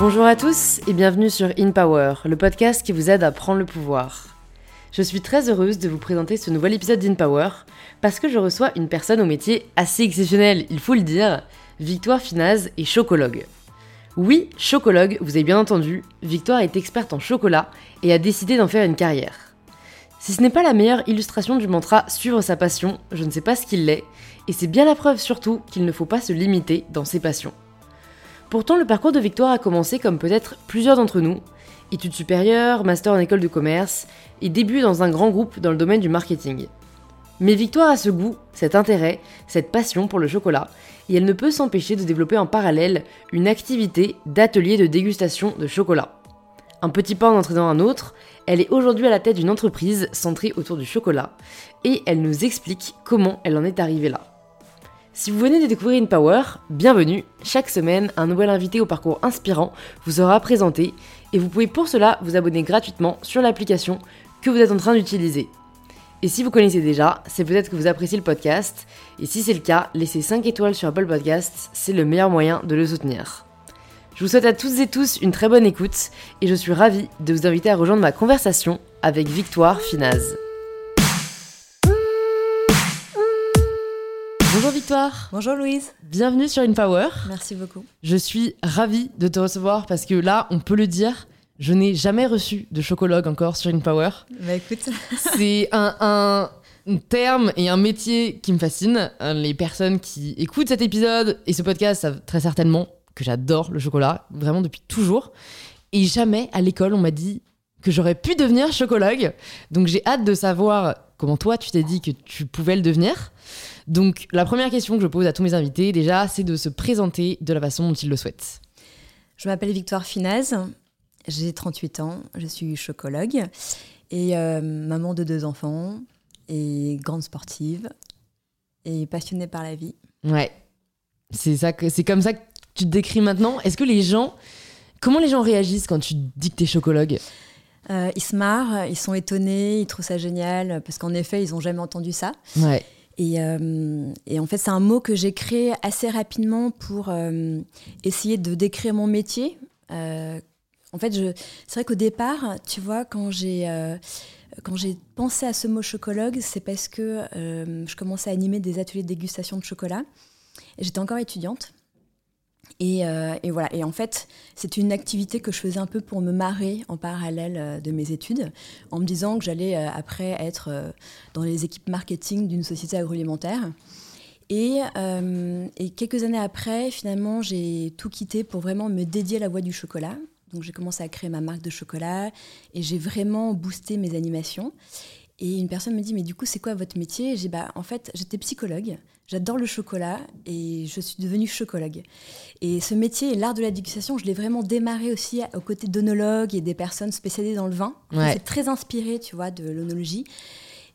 Bonjour à tous et bienvenue sur In Power, le podcast qui vous aide à prendre le pouvoir. Je suis très heureuse de vous présenter ce nouvel épisode d'In Power parce que je reçois une personne au métier assez exceptionnel, il faut le dire, Victoire Finaz est chocologue. Oui, chocologue, vous avez bien entendu, Victoire est experte en chocolat et a décidé d'en faire une carrière. Si ce n'est pas la meilleure illustration du mantra suivre sa passion, je ne sais pas ce qu'il l'est, et c'est bien la preuve surtout qu'il ne faut pas se limiter dans ses passions. Pourtant, le parcours de Victoire a commencé comme peut-être plusieurs d'entre nous, études supérieures, master en école de commerce, et début dans un grand groupe dans le domaine du marketing. Mais Victoire a ce goût, cet intérêt, cette passion pour le chocolat, et elle ne peut s'empêcher de développer en parallèle une activité d'atelier de dégustation de chocolat. Un petit pas en entraînant un autre, elle est aujourd'hui à la tête d'une entreprise centrée autour du chocolat, et elle nous explique comment elle en est arrivée là. Si vous venez de découvrir InPower, bienvenue. Chaque semaine, un nouvel invité au parcours inspirant vous sera présenté et vous pouvez pour cela vous abonner gratuitement sur l'application que vous êtes en train d'utiliser. Et si vous connaissez déjà, c'est peut-être que vous appréciez le podcast, et si c'est le cas, laissez 5 étoiles sur Apple Podcasts, c'est le meilleur moyen de le soutenir. Je vous souhaite à toutes et tous une très bonne écoute, et je suis ravie de vous inviter à rejoindre ma conversation avec Victoire Finaz. Bonjour Victoire. Bonjour Louise. Bienvenue sur InPower. Merci beaucoup. Je suis ravie de te recevoir parce que là, on peut le dire, je n'ai jamais reçu de chocologue encore sur InPower. Bah écoute. C'est un, un terme et un métier qui me fascine. Les personnes qui écoutent cet épisode et ce podcast savent très certainement que j'adore le chocolat, vraiment depuis toujours. Et jamais à l'école on m'a dit que j'aurais pu devenir chocologue. Donc j'ai hâte de savoir comment toi tu t'es dit que tu pouvais le devenir. Donc la première question que je pose à tous mes invités déjà, c'est de se présenter de la façon dont ils le souhaitent. Je m'appelle Victoire Finaz, j'ai 38 ans, je suis chocologue et euh, maman de deux enfants et grande sportive et passionnée par la vie. Ouais, c'est ça, c'est comme ça que tu te décris maintenant. Est-ce que les gens, comment les gens réagissent quand tu dis que t'es chocologue? Euh, Ils se marrent, ils sont étonnés, ils trouvent ça génial parce qu'en effet, ils n'ont jamais entendu ça. Ouais. Et, euh, et, en fait, c'est un mot que j'ai créé assez rapidement pour euh, essayer de décrire mon métier. Euh, en fait, c'est vrai qu'au départ, tu vois, quand j'ai quand j'ai pensé à ce mot chocologue, c'est parce que je commençais à animer des ateliers de dégustation de chocolat. J'étais encore étudiante. Euh, et, voilà. Et en fait, c'est une activité que je faisais un peu pour me marrer en parallèle euh, de mes études, en me disant que j'allais euh, après être dans les équipes marketing d'une société agroalimentaire. Et, et, quelques années après, finalement, j'ai tout quitté pour vraiment me dédier à la voie du chocolat. Donc j'ai commencé à créer ma marque de chocolat et j'ai vraiment boosté mes animations. Et une personne me dit, mais du coup, c'est quoi votre métier? J'ai bah, en fait, j'étais psychologue, j'adore le chocolat et je suis devenue chocologue. Et ce métier, l'art de la dégustation, je l'ai vraiment démarré aussi aux côtés d'onologues et des personnes spécialisées dans le vin. C'est très inspiré, tu vois, de l'onologie.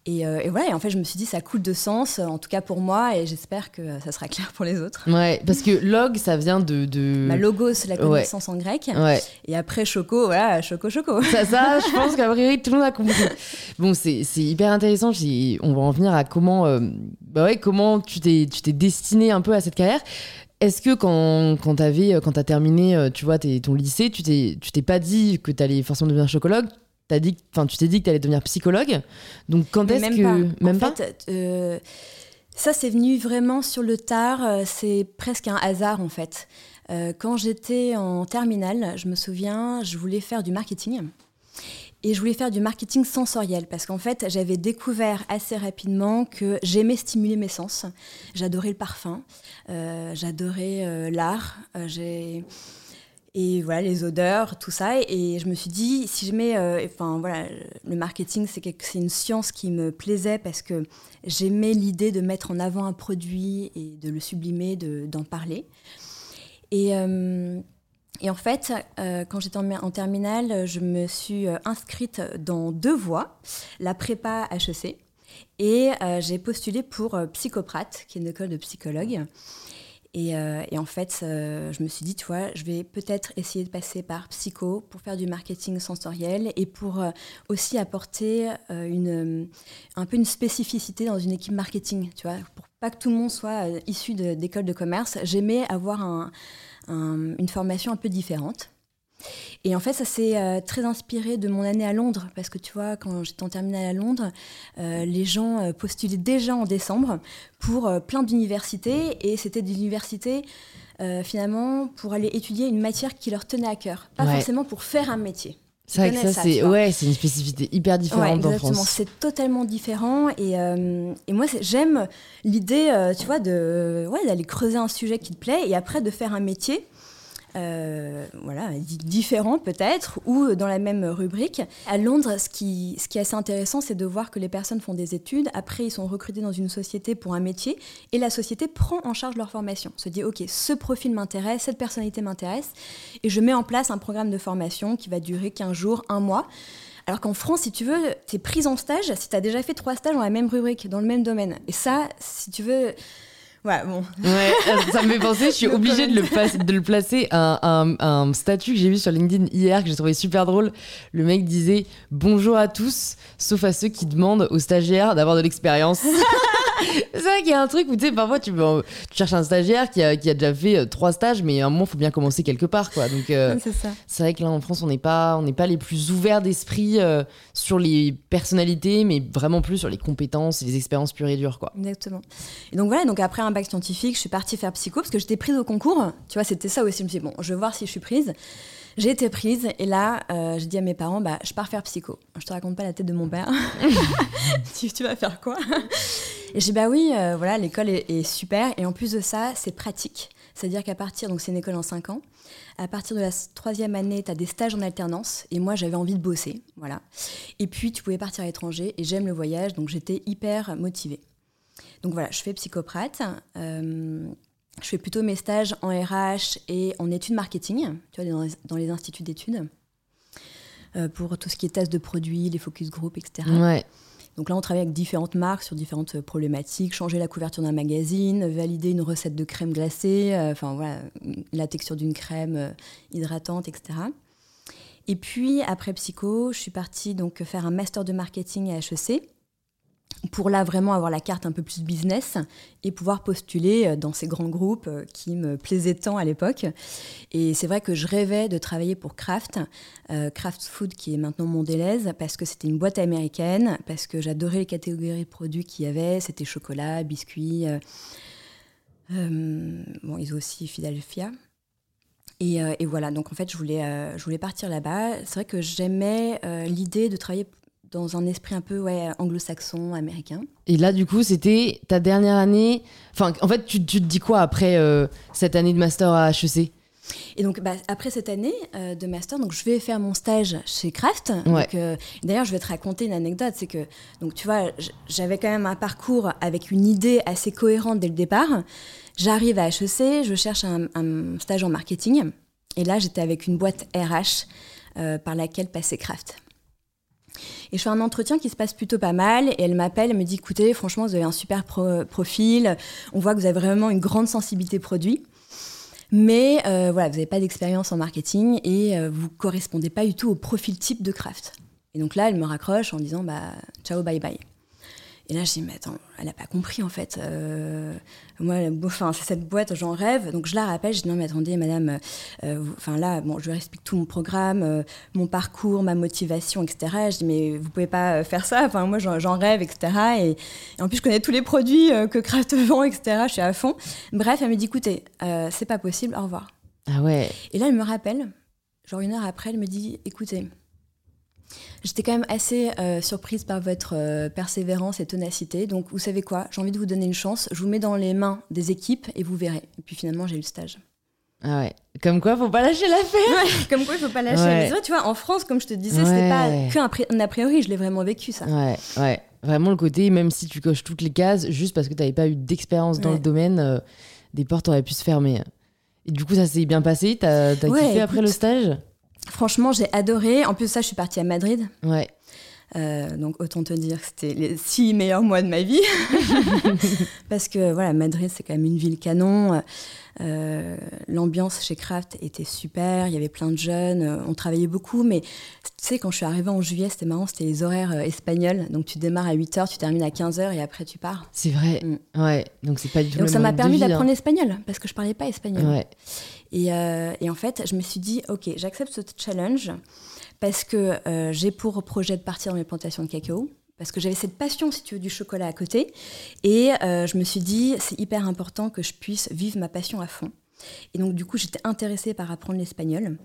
Euh, et, voilà, et en fait, je me suis dit, ça coule de sens, en tout cas pour moi, et j'espère que ça sera clair pour les autres. Ouais, parce que log, ça vient de. de... Bah, logos, la connaissance en grec. Ouais. Et après, choco, voilà, choco, choco. Ça, ça je pense qu'à priori, tout le monde a compris. Bon, c'est hyper intéressant. On va en venir à comment, euh, bah ouais, comment tu t'es destiné un peu à cette carrière. Est-ce que quand, quand tu as terminé, euh, tu vois, ton lycée, tu t'es pas dit que tu allais forcément devenir chocologue? T'as dit, enfin, tu t'es dit que tu allais devenir psychologue. Donc quand est-ce que même en fait, euh, ça c'est venu vraiment sur le tard. Euh, c'est presque un hasard en fait. Euh, quand j'étais en terminale, je me souviens, je voulais faire du marketing. Et je voulais faire du marketing sensoriel parce qu'en fait, j'avais découvert assez rapidement que j'aimais stimuler mes sens. J'adorais le parfum, j'adorais l'art. j'ai et voilà les odeurs, tout ça. Et, je me suis dit, si je mets, euh, enfin voilà, le marketing, c'est une science qui me plaisait parce que j'aimais l'idée de mettre en avant un produit et de le sublimer, d'en parler. Et, euh, en fait, euh, quand j'étais en, terminale, je me suis inscrite dans deux voies, la prépa HEC, et j'ai postulé pour Psychoprate, qui est une école de psychologue. Euh, et, en fait, euh, je me suis dit, tu vois, je vais peut-être essayer de passer par psycho pour faire du marketing sensoriel et pour euh, aussi apporter une, un peu une spécificité dans une équipe marketing, tu vois, pour pas que tout le monde soit issu d'école de, commerce. J'aimais avoir une formation un peu différente. Et en fait, ça s'est euh, très inspiré de mon année à Londres, parce que tu vois, quand j'étais en terminale à Londres, euh, les gens euh, postulaient déjà en décembre pour plein d'universités, et c'était des universités finalement pour aller étudier une matière qui leur tenait à cœur, pas forcément pour faire un métier. C'est vrai que ça, c'est ouais, une spécificité hyper différente ouais, en France. C'est totalement différent. Et, et moi j'aime l'idée, tu vois, de ouais, d'aller creuser un sujet qui te plaît et après de faire un métier euh, voilà, différents peut-être, ou dans la même rubrique. À Londres, ce qui, ce qui est assez intéressant, c'est de voir que les personnes font des études, après ils sont recrutés dans une société pour un métier, et la société prend en charge leur formation, se dit, ok, ce profil m'intéresse, cette personnalité m'intéresse, et je mets en place un programme de formation qui va durer 15 jours, un mois. Alors qu'en France, si tu veux, tu es prise en stage si tu as déjà fait trois stages dans la même rubrique, dans le même domaine. Et ça, si tu veux, Ouais, bon. Ouais, euh, ça me fait penser, je suis obligée de le, de le placer un, un, un statut que j'ai vu sur LinkedIn hier que j'ai trouvé super drôle. Le mec disait Bonjour à tous, sauf à ceux qui demandent aux stagiaires d'avoir de l'expérience. c'est vrai qu'il y a un truc où tu sais, parfois tu, tu, cherches un stagiaire qui a, qui a déjà fait euh, trois stages, mais à un moment, il faut bien commencer quelque part. Quoi. Donc, euh, c'est vrai que là en France, on n'est pas, on pas les plus ouverts d'esprit euh, sur les personnalités, mais vraiment plus sur les compétences et les expériences pures et dures. Quoi. Exactement. Et donc voilà, donc après un bac scientifique, je suis partie faire psycho parce que j'étais prise au concours. Tu vois, c'était ça aussi. Je me suis dit, bon, je vais voir si je suis prise. J'ai été prise et là, j'ai dit à mes parents, bah, je pars faire psycho. Je te raconte pas la tête de mon père. tu, tu vas faire quoi? Et j'ai bah oui, euh, voilà, l'école est, super. Et en plus de ça, c'est pratique. C'est-à-dire qu'à partir, donc c'est une école en 5 ans, à partir de la troisième année, tu as des stages en alternance. Et moi, j'avais envie de bosser. Voilà. Et puis, tu pouvais partir à l'étranger. Et j'aime le voyage, donc j'étais hyper motivée. Donc voilà, je fais psychoprate. Euh, je fais plutôt mes stages en RH et en études marketing, tu vois, dans les, instituts d'études, euh, pour tout ce qui est tests de produits, les focus group, etc. Donc là, on travaille avec différentes marques sur différentes problématiques, changer la couverture d'un magazine, valider une recette de crème glacée, euh, enfin voilà, la texture d'une crème euh, hydratante, etc. Et puis après psycho, je suis partie donc faire un master de marketing à HEC pour là vraiment avoir la carte un peu plus business et pouvoir postuler euh, dans ces grands groupes euh, qui me plaisaient tant à l'époque. Et c'est vrai que je rêvais de travailler pour Kraft, euh, Kraft Food qui est maintenant Mondelez, parce que c'était une boîte américaine, parce que j'adorais les catégories de produits qu'il y avait, c'était chocolat, biscuits, bon ils ont aussi Philadelphia. Et, et, voilà, donc en fait, je voulais, je voulais partir là-bas. C'est vrai que j'aimais l'idée de travailler dans un esprit un peu ouais, anglo-saxon, américain. Et là, du coup, c'était ta dernière année. Enfin, en fait, tu, tu te dis quoi après euh, cette année de master à HEC et donc, bah, après cette année euh, de master, donc je vais faire mon stage chez Kraft. Euh, d'ailleurs, je vais te raconter une anecdote, c'est que, donc tu vois, j'avais quand même un parcours avec une idée assez cohérente dès le départ. J'arrive à HEC, je cherche un, un, stage en marketing, et là, j'étais avec une boîte RH par laquelle passait Kraft. Et je fais un entretien qui se passe plutôt pas mal. Et elle m'appelle, elle me dit écoutez, franchement, vous avez un super profil. On voit que vous avez vraiment une grande sensibilité produit. Mais euh, voilà, vous n'avez pas d'expérience en marketing et euh, vous correspondez pas du tout au profil type de craft. Et donc là, elle me raccroche en disant bah ciao, bye bye. Et là, je dis, mais attends, elle n'a pas compris en fait. Euh, moi, enfin, c'est cette boîte, j'en rêve. Donc je la rappelle, je dis, non, mais attendez, madame, euh, enfin là, bon, je lui explique tout mon programme, euh, mon parcours, ma motivation, etc. Je dis, mais vous pouvez pas faire ça. Enfin, moi, j'en rêve, etc. Et, en plus, je connais tous les produits que Kraft vend, etc. Je suis à fond. Bref, elle me dit, écoutez, c'est pas possible, au revoir. Ah ouais. Et là, elle me rappelle, genre une heure après, elle me dit, écoutez, J'étais quand même assez euh, surprise par votre euh, persévérance et ténacité. Donc, vous savez quoi? J'ai envie de vous donner une chance. Je vous mets dans les mains des équipes et vous verrez. Et puis finalement, j'ai eu le stage. Ah ouais. Comme quoi, faut pas lâcher l'affaire. comme quoi, il faut pas lâcher. Mais tu vois, en France, comme je te disais, c'était pas qu'un a priori. Je l'ai vraiment vécu ça. Ouais, ouais. Vraiment le côté, même si tu coches toutes les cases, juste parce que tu n'avais pas eu d'expérience dans le domaine, euh, des portes auraient pu se fermer. Et du coup, ça s'est bien passé? T'as as kiffé après le stage? Franchement, j'ai adoré. En plus, ça, je suis partie à Madrid. Ouais. donc autant te dire que c'était les six meilleurs mois de ma vie. Parce que voilà, Madrid, c'est quand même une ville canon. Euh, l'ambiance chez Kraft était super, il y avait plein de jeunes, euh, on travaillait beaucoup, mais tu sais, quand je suis arrivée en juillet, c'était marrant, c'était les horaires euh, espagnols, donc tu démarres à 8h, tu termines à 15h et après tu pars. C'est vrai, mm. ouais, donc c'est pas du tout Donc ça m'a permis hein. d'apprendre l'espagnol, parce que je parlais pas espagnol. Ouais. Et, et, en fait, je me suis dit, ok, j'accepte ce challenge, parce que j'ai pour projet de partir dans mes plantations de cacao parce que j'avais cette passion, si tu veux, du chocolat à côté. Et euh, je me suis dit, c'est hyper important que je puisse vivre ma passion à fond. Et donc, du coup, j'étais intéressée par apprendre l'espagnol.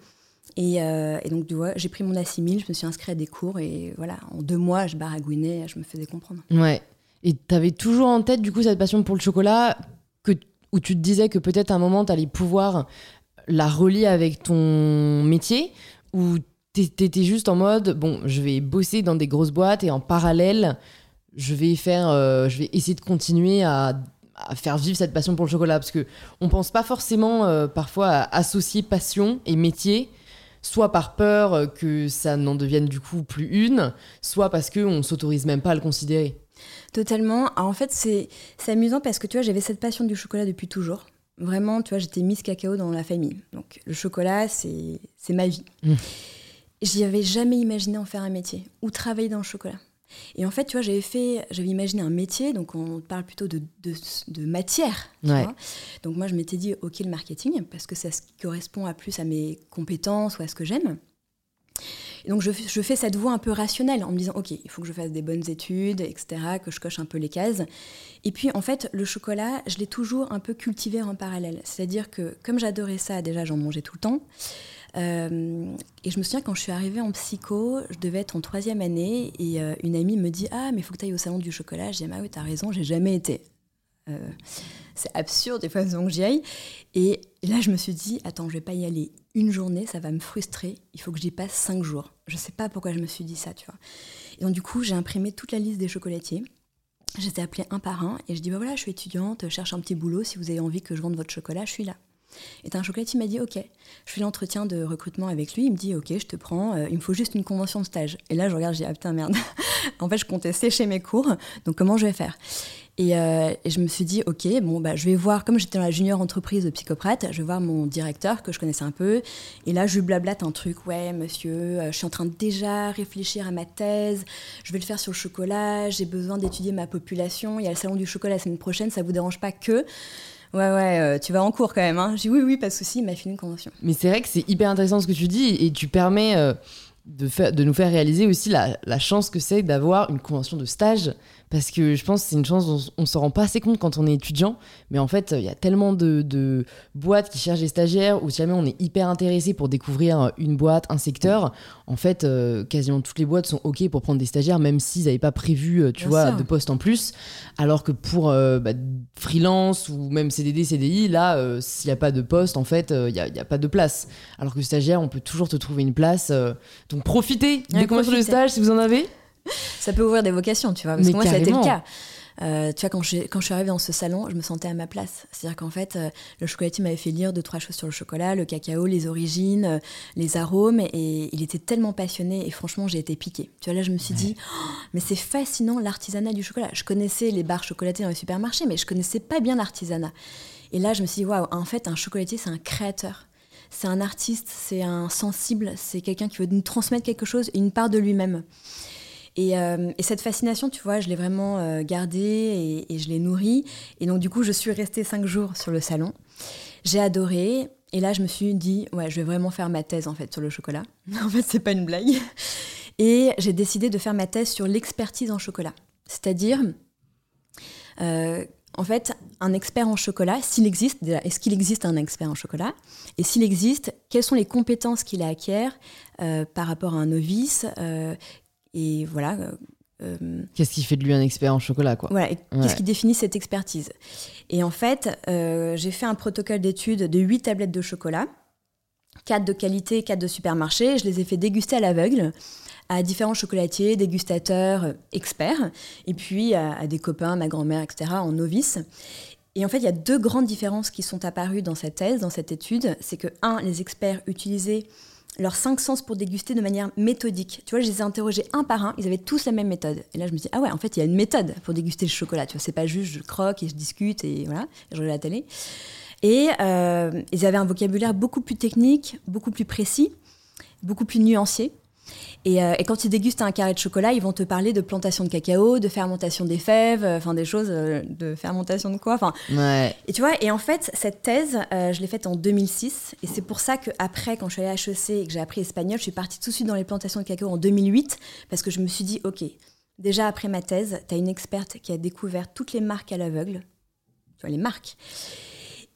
Et, euh, donc, vois, j'ai pris mon assimile, je me suis inscrite à des cours. Et voilà, en deux mois, je baragouinais, je me faisais comprendre. Ouais. Et tu avais toujours en tête, du coup, cette passion pour le chocolat, où tu te disais que peut-être un moment, tu allais pouvoir la relier avec ton métier ou T'étais juste en mode, bon, je vais bosser dans des grosses boîtes et en parallèle, je vais faire, euh, je vais essayer de continuer à, faire vivre cette passion pour le chocolat parce que on pense pas forcément euh, parfois à associer passion et métier, soit par peur euh, que ça n'en devienne du coup plus une, soit parce que on s'autorise même pas à le considérer. Totalement. en fait, c'est amusant parce que tu vois, j'avais cette passion du chocolat depuis toujours. Vraiment, tu vois, j'étais Miss Cacao dans la famille. Donc, le chocolat, c'est ma vie. Mmh j'y avais jamais imaginé en faire un métier ou travailler dans le chocolat. Et en fait, tu vois, j'avais fait, j'avais imaginé un métier, donc on parle plutôt de, de, matière. Donc moi, je m'étais dit, ok, le marketing, parce que ça correspond à plus à mes compétences ou à ce que j'aime. Donc je, fais cette voie un peu rationnelle en me disant, ok, il faut que je fasse des bonnes études, etc., que je coche un peu les cases. Et puis en fait, le chocolat, je l'ai toujours un peu cultivé en parallèle. C'est-à-dire que comme j'adorais ça, déjà j'en mangeais tout le temps. Euh, et je me souviens quand je suis arrivée en psycho, je devais être en troisième année et euh, une amie me dit Ah, mais il faut que tu ailles au salon du chocolat. Je dis Ah, oui, t'as raison, j'ai jamais été. Euh, c'est absurde, des fois, que j'y aille. Et, là, je me suis dit Attends, je vais pas y aller une journée, ça va me frustrer. Il faut que j'y passe cinq jours. Je sais pas pourquoi je me suis dit ça, tu vois. Et donc, du coup, j'ai imprimé toute la liste des chocolatiers. J'étais appelée un par un et je dis bah voilà, je suis étudiante, cherche un petit boulot. Si vous avez envie que je vende votre chocolat, je suis là. Et un chocolatier m'a dit Ok. Je fais l'entretien de recrutement avec lui. Il me dit Ok, je te prends. Euh, il me faut juste une convention de stage. Et là, je regarde, je dis Ah putain, merde. en fait, je comptais sécher mes cours. Donc, comment je vais faire? Euh, et, je me suis dit, ok, bon, bah, je vais voir, comme j'étais dans la junior entreprise de Psychoprate, je vais voir mon directeur que je connaissais un peu. Et là, je lui blablate un truc, ouais, monsieur, euh, je suis en train de déjà réfléchir à ma thèse, je vais le faire sur le chocolat, j'ai besoin d'étudier ma population, il y a le salon du chocolat la semaine prochaine, ça vous dérange pas que? Ouais, ouais, euh, tu vas en cours quand même. Hein. J'ai oui, oui, pas de souci, il m'a fait une convention. Mais c'est vrai que c'est hyper intéressant ce que tu dis et tu permets euh, de, faire, de nous faire réaliser aussi la chance que c'est d'avoir une convention de stage parce que je pense que c'est une chance dont on ne s'en rend pas assez compte quand on est étudiant. Mais en fait, il y a tellement de, boîtes qui cherchent des stagiaires, ou si jamais on est hyper intéressé pour découvrir une boîte, un secteur, en fait, euh, quasiment toutes les boîtes sont OK pour prendre des stagiaires, même s'ils n'avaient pas prévu, euh, tu vois, de poste en plus. Alors que pour euh, bah, freelance ou même CDD, CDI, là, s'il n'y a pas de poste, en fait, il n'y a, a, pas de place. Alors que stagiaire, on peut toujours te trouver une place. donc profitez des conventions de stage si vous en avez ça peut ouvrir des vocations, tu vois. Parce que moi, ça a été le cas. Euh, tu vois, quand je, quand je suis arrivée dans ce salon, je me sentais à ma place. C'est-à-dire qu'en fait, euh, le chocolatier m'avait fait lire deux, trois choses sur le chocolat, le cacao, les origines, euh, les arômes, et il était tellement passionné, et franchement, j'ai été piquée. Tu vois, là, je me suis dit, oh, mais c'est fascinant l'artisanat du chocolat. Je connaissais les barres chocolatées dans les supermarchés, mais je connaissais pas bien l'artisanat. Et là, je me suis dit, waouh, en fait, un chocolatier, c'est un créateur. C'est un artiste, c'est un sensible, c'est quelqu'un qui veut nous transmettre quelque chose, une part de lui-même. Euh, et, cette fascination, tu vois, je l'ai vraiment euh, gardée et, je l'ai nourrie. Et donc, du coup, je suis restée cinq jours sur le salon. J'ai adoré. Et là, je me suis dit, ouais, je vais vraiment faire ma thèse, en fait, sur le chocolat. en fait, c'est pas une blague. Et j'ai décidé de faire ma thèse sur l'expertise en chocolat. C'est-à-dire, euh, en fait, un expert en chocolat, s'il existe, est-ce qu'il existe un expert en chocolat? Et s'il existe, quelles sont les compétences qu'il acquiert par rapport à un novice et voilà. Euh, euh, qu'est-ce qui fait de lui un expert en chocolat, quoi Voilà, qu'est-ce qui définit cette expertise? Et en fait, euh, j'ai fait un protocole d'étude de 8 tablettes de chocolat, 4 de qualité, 4 de supermarché. Je les ai fait déguster à l'aveugle à différents chocolatiers, dégustateurs, experts, et puis à, à des copains, ma grand-mère, etc., en novice. Et en fait, il y a deux grandes différences qui sont apparues dans cette thèse, dans cette étude. C'est que, un, les experts utilisaient leurs cinq sens pour déguster de manière méthodique. Tu vois, je les ai interrogés un par un, ils avaient tous la même méthode. Et là, je me dis, ah ouais, en fait, il y a une méthode pour déguster le chocolat. Tu vois, c'est pas juste je croque et je discute et voilà, je regarde la télé. Et euh, ils avaient un vocabulaire beaucoup plus technique, beaucoup plus précis, beaucoup plus nuancé. Euh, et, quand ils dégustent un carré de chocolat, ils vont te parler de plantation de cacao, de fermentation des fèves, euh, enfin des choses euh, de fermentation de quoi. Enfin. Et tu vois, et en fait, cette thèse, je l'ai faite en 2006. Et c'est pour ça qu'après, quand je suis allée à HEC et que j'ai appris espagnol, je suis partie tout de suite dans les plantations de cacao en 2008 parce que je me suis dit, OK, déjà après ma thèse, tu as une experte qui a découvert toutes les marques à l'aveugle, tu vois, les marques.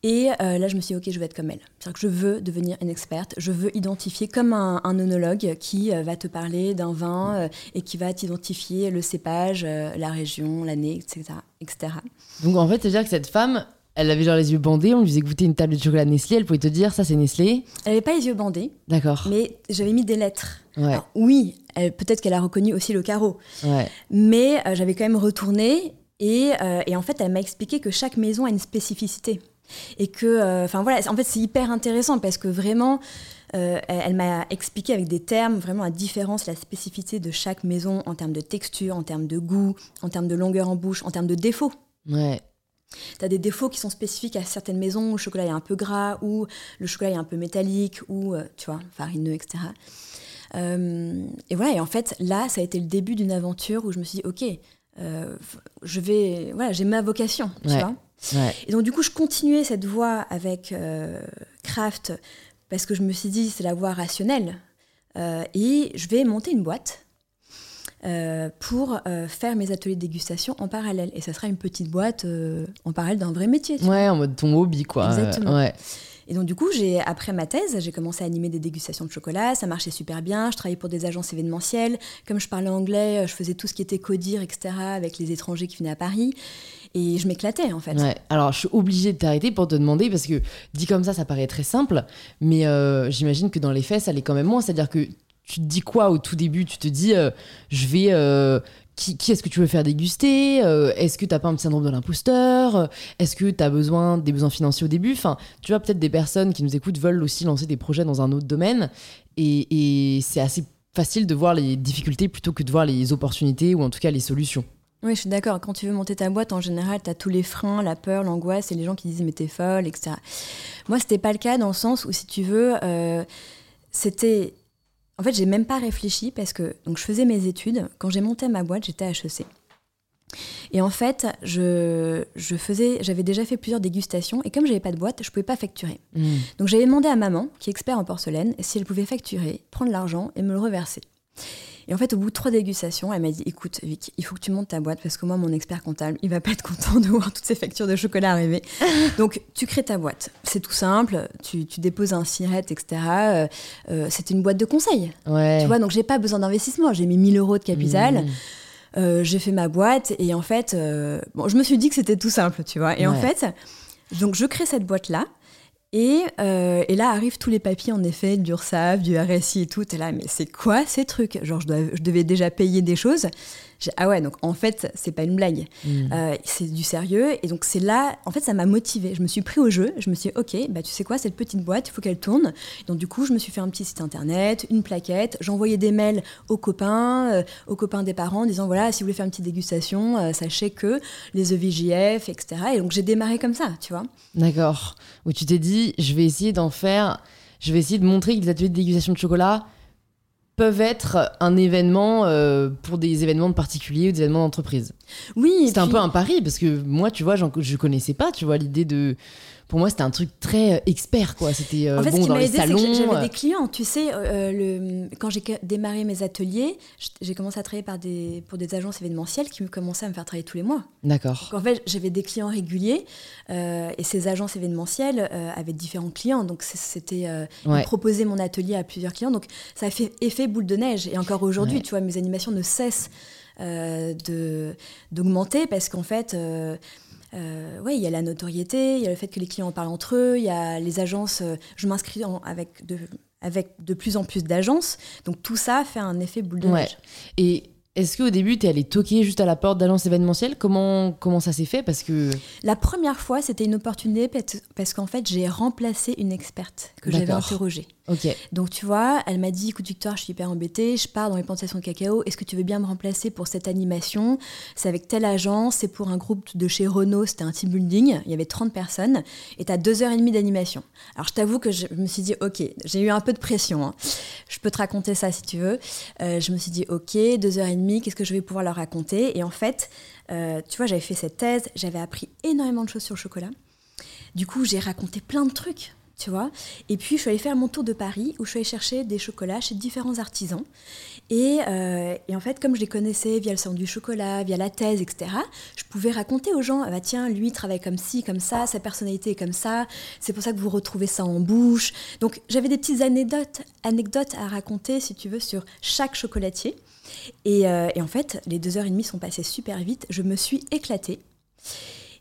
Et euh, là, je me suis dit, OK, je vais être comme elle. C'est-à-dire que je veux devenir une experte. Je veux identifier comme un, un onologue qui euh, va te parler d'un vin euh, et qui va t'identifier le cépage, la région, l'année, etc., etc. Donc, en fait, c'est-à-dire que cette femme, elle avait genre les yeux bandés, on lui faisait goûter une table de chocolat Nestlé, elle pouvait te dire, ça, c'est Nestlé. Elle n'avait pas les yeux bandés. D'accord. Mais j'avais mis des lettres. oui, peut-être qu'elle a reconnu aussi le carreau. Ouais. Mais j'avais quand même retourné et, et en fait, elle m'a expliqué que chaque maison a une spécificité. Et que, euh, enfin voilà, en fait, c'est hyper intéressant parce que vraiment, euh, elle, m'a expliqué avec des termes vraiment la différence, la spécificité de chaque maison en termes de texture, en termes de goût, en termes de longueur en bouche, en termes de défauts. Ouais. Tu as des défauts qui sont spécifiques à certaines maisons où le chocolat est un peu gras, ou le chocolat est un peu métallique, ou, euh, tu vois, farineux, etc. et voilà, et en fait, là, ça a été le début d'une aventure où je me suis dit, ok, je vais, voilà, j'ai ma vocation, tu vois. Et donc, du coup, je continuais cette voie avec euh, Craft parce que je me suis dit, c'est la voie rationnelle. Euh, et je vais monter une boîte euh, pour faire mes ateliers de dégustation en parallèle. Et ça sera une petite boîte en parallèle d'un vrai métier. Ouais, en mode ton hobby, quoi. Exactement. Ouais. Et donc, du coup, j'ai, après ma thèse, j'ai commencé à animer des dégustations de chocolat. Ça marchait super bien. Je travaillais pour des agences événementielles. Comme je parlais anglais, je faisais tout ce qui était codir, etc., avec les étrangers qui venaient à Paris. Et je m'éclatais en fait. Ouais. Alors je suis obligée de t'arrêter pour te demander parce que dit comme ça, ça paraît très simple, mais euh, j'imagine que dans les faits, ça l'est quand même moins. C'est-à-dire que tu te dis quoi au tout début? Tu te dis, euh, je vais. Euh, qui, est-ce que tu veux faire déguster Est-ce que tu n'as pas un syndrome de l'imposteur Est-ce que tu as besoin des besoins financiers au début Enfin, tu vois, peut-être des personnes qui nous écoutent veulent aussi lancer des projets dans un autre domaine. Et, et c'est assez facile de voir les difficultés plutôt que de voir les opportunités ou en tout cas les solutions. Oui, je suis d'accord. Quand tu veux monter ta boîte, en général, tu as tous les freins, la peur, l'angoisse et les gens qui disent mais t'es folle, etc. Moi, c'était pas le cas dans le sens où, si tu veux, euh, c'était. En fait, j'ai même pas réfléchi parce que donc, je faisais mes études. Quand j'ai monté ma boîte, j'étais à HEC. Et en fait, je, je faisais, j'avais déjà fait plusieurs dégustations et comme j'avais pas de boîte, je pouvais pas facturer. Hmm. Donc j'avais demandé à maman, qui est expert en porcelaine, si elle pouvait facturer, prendre l'argent et me le reverser. Et en fait, au bout de trois dégustations, elle m'a dit écoute, Vic, il faut que tu montes ta boîte parce que moi, mon expert comptable, il va pas être content de voir toutes ces factures de chocolat arriver. Donc, tu crées ta boîte. C'est tout simple. Tu, déposes un siret, etc. Euh, euh, C'était une boîte de conseil. Ouais. Tu vois, donc j'ai pas besoin d'investissement. J'ai mis 1000 euros de capital. Mmh. Euh, j'ai fait ma boîte et en fait, bon, je me suis dit que c'était tout simple, tu vois. Et en fait, donc je crée cette boîte Euh, et, là arrivent tous les papiers, en effet, du URSAF, du RSI et tout. Et là, mais c'est quoi ces trucs? Genre, je, je, devais déjà payer des choses ah ouais, donc en fait, c'est pas une blague. Hmm. Euh, c'est du sérieux. Et donc, c'est là, en fait, ça m'a motivée. Je me suis pris au jeu. Je me suis dit, OK, bah, tu sais quoi, cette petite boîte, il faut qu'elle tourne. Donc, du coup, je me suis fait un petit site internet, une plaquette. J'envoyais des mails aux copains, euh, aux copains des parents, en disant, voilà, si vous voulez faire une petite dégustation, euh, sachez que les EVJF, etc. Et donc, j'ai démarré comme ça, tu vois. D'accord. Où tu t'es dit, je vais essayer d'en faire. Je vais essayer de montrer que les ateliers de dégustation de chocolat, peuvent être un événement euh, pour des événements de particuliers ou des événements d'entreprise. Oui. C'est un peu un pari parce que moi, tu vois, je connaissais pas, tu vois, l'idée de pour moi, c'était un truc très euh, expert, quoi. C'était euh, bon dans les salons. J'avais des clients, tu sais, le, quand j'ai démarré mes ateliers, j'ai commencé à travailler par des, pour des agences événementielles qui me commençaient à me faire travailler tous les mois. D'accord. En fait, j'avais des clients réguliers et ces agences événementielles avaient différents clients. Donc, c'était proposer mon atelier à plusieurs clients. Donc, ça a fait effet boule de neige. Et encore aujourd'hui, tu vois, mes animations ne cessent d'augmenter parce qu'en fait euh, ouais, il y a la notoriété, il y a le fait que les clients en parlent entre eux, il y a les agences. Euh, je m'inscris avec de, avec de plus en plus d'agences. Donc tout ça fait un effet boule de neige. Et est-ce qu'au début, tu es allé toquer juste à la porte d'agences événementielles comment, comment ça s'est fait? Parce que... La première fois, c'était une opportunité parce qu'en fait, j'ai remplacé une experte que j'avais interrogée. Donc tu vois, elle m'a dit, écoute Victoire, je suis hyper embêtée, je pars dans les plantations de cacao, est-ce que tu veux bien me remplacer pour cette animation? C'est avec telle agence, c'est pour un groupe de chez Renault, c'était un team building, il y avait 30 personnes, et tu as deux heures et demie d'animation. Alors je t'avoue que je me suis dit, ok, j'ai eu un peu de pression, hein. je peux te raconter ça si tu veux. Euh, je me suis dit, ok, deux heures et demie, qu'est-ce que je vais pouvoir leur raconter? Et en fait, euh, tu vois, j'avais fait cette thèse, j'avais appris énormément de choses sur le chocolat. Du coup, j'ai raconté plein de trucs tu vois. Et puis, je suis allée faire mon tour de Paris où je suis allée chercher des chocolats chez différents artisans. Et, euh, en fait, comme je les connaissais via le salon du chocolat, via la thèse, etc., je pouvais raconter aux gens, ah bah tiens, lui travaille comme ci, comme ça, sa personnalité est comme ça, c'est pour ça que vous retrouvez ça en bouche. Donc, j'avais des petites anecdotes, anecdotes à raconter, si tu veux, sur chaque chocolatier. Et, euh, et en fait, les deux heures et demie sont passées super vite. Je me suis éclatée.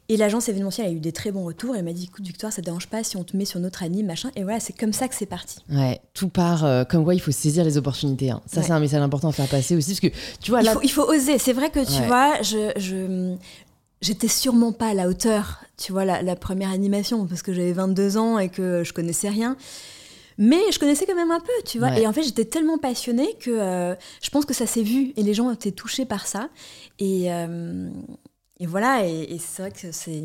Et l'agence événementielle a eu des très bons retours. Elle m'a dit écoute, Victoire, ça te dérange pas si on te met sur notre anime, machin. Et voilà, c'est comme ça que c'est parti. Ouais, tout part euh, comme quoi il faut saisir les opportunités. Hein. Ça, c'est un message important à faire passer aussi. Parce que tu vois, là. Il faut, oser. C'est vrai que tu vois, je. je J'étais sûrement pas à la hauteur, tu vois, la, première animation, parce que j'avais 22 ans et que je connaissais rien. Mais je connaissais quand même un peu, tu vois. Et en fait, j'étais tellement passionnée que euh, je pense que ça s'est vu et les gens ont été touchés par ça. Et, euh, et voilà, et, c'est vrai que c'est.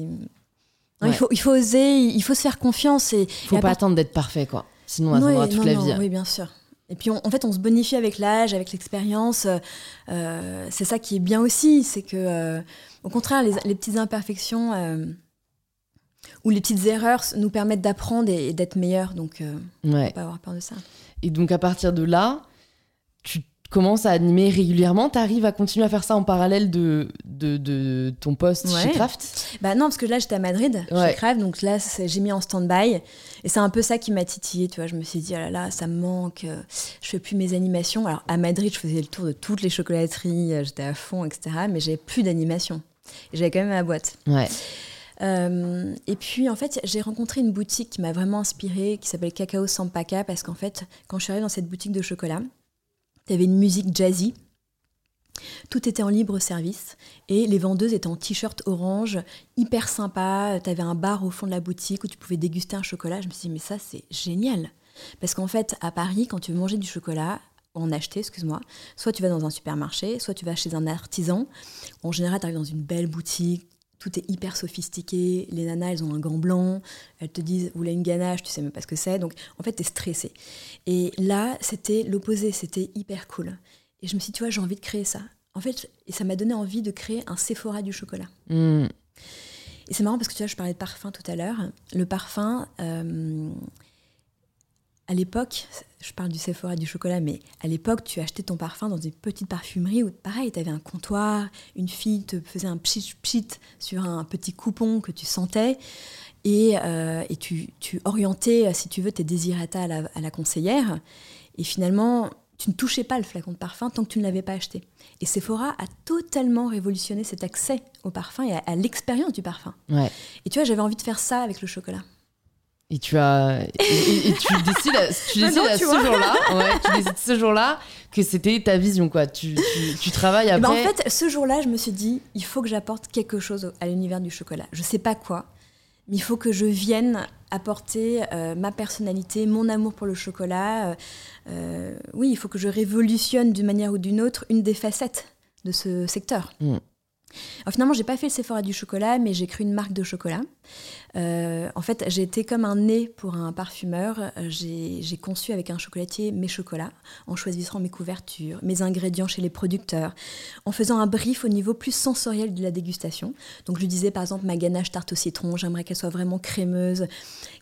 Il, faut, il faut oser, il faut se faire confiance. Il faut pas attendre d'être parfait, quoi. Sinon, on attendra toute la vie. Oui, bien sûr. Et puis, en fait, on se bonifie avec l'âge, avec l'expérience. Euh, c'est ça qui est bien aussi. C'est que, euh, au contraire, les, petites imperfections euh, ou les petites erreurs nous permettent d'apprendre et, d'être meilleurs. Donc, on ne faut pas avoir peur de ça. Et donc, à partir de là, tu commences à animer régulièrement. Tu arrives à continuer à faire ça en parallèle de, de, ton poste chez Kraft Bah non, parce que là, j'étais à Madrid chez Kraft, donc là, j'ai mis en stand-by. Et c'est un peu ça qui m'a titillé, tu vois. Je me suis dit, oh là là, ça me manque, euh, je fais plus mes animations. Alors, à Madrid, je faisais le tour de toutes les chocolateries, euh, j'étais à fond, etc. Mais j'avais plus d'animation. J'avais quand même ma boîte. Ouais. Euh, et puis en fait, j'ai rencontré une boutique qui m'a vraiment inspirée, qui s'appelle Cacao Sampaka, parce qu'en fait, quand je suis arrivée dans cette boutique de chocolat, il y avait une musique jazzy. Tout était en libre service et les vendeuses étaient en t-shirt orange, hyper sympa. Tu avais un bar au fond de la boutique où tu pouvais déguster un chocolat. Je me suis dit, mais ça, c'est génial. Parce qu'en fait, à Paris, quand tu veux manger du chocolat, en acheter, excuse-moi, soit tu vas dans un supermarché, soit tu vas chez un artisan. En général, tu arrives dans une belle boutique, tout est hyper sophistiqué. Les nanas, elles ont un gant blanc. Elles te disent, vous voulez une ganache, tu sais même pas ce que c'est. Donc, en fait, tu es stressé. Et là, c'était l'opposé. C'était hyper cool. Et je me suis dit, tu vois, j'ai envie de créer ça. En fait, et ça m'a donné envie de créer un Sephora du chocolat. Hmm. Et c'est marrant parce que tu vois, je parlais de parfum tout à l'heure. Le parfum, euh, à l'époque, je parle du Sephora du chocolat, mais à l'époque, tu achetais ton parfum dans des petites parfumeries où, pareil, tu avais un comptoir, une fille te faisait un pchit pchit sur un petit coupon que tu sentais, et, euh, et tu, tu, orientais, si tu veux, tes désirata à la, à la, conseillère, et finalement, tu ne touchais pas le flacon de parfum tant que tu ne l'avais pas acheté. Et Sephora a totalement révolutionné cet accès au parfum et à, l'expérience du parfum. Et tu vois, j'avais envie de faire ça avec le chocolat. Et tu as et, tu décides, tu décides à ce jour-là, ouais, tu décides ce jour-là que c'était ta vision quoi. Tu, tu, travailles après. Ben en fait, ce jour-là, je me suis dit, il faut que j'apporte quelque chose à l'univers du chocolat. Je sais pas quoi, mais il faut que je vienne apporter euh, ma personnalité, mon amour pour le chocolat. Euh, euh, oui, il faut que je révolutionne d'une manière ou d'une autre une des facettes de ce secteur. Mm. Alors finalement, j'ai pas fait le Sephora du chocolat, mais j'ai créé une marque de chocolat. Euh, en fait, j'ai été comme un nez pour un parfumeur. J'ai conçu avec un chocolatier mes chocolats, en choisissant mes couvertures, mes ingrédients chez les producteurs, en faisant un brief au niveau plus sensoriel de la dégustation. Donc je lui disais par exemple ma ganache tarte au citron, j'aimerais qu'elle soit vraiment crémeuse,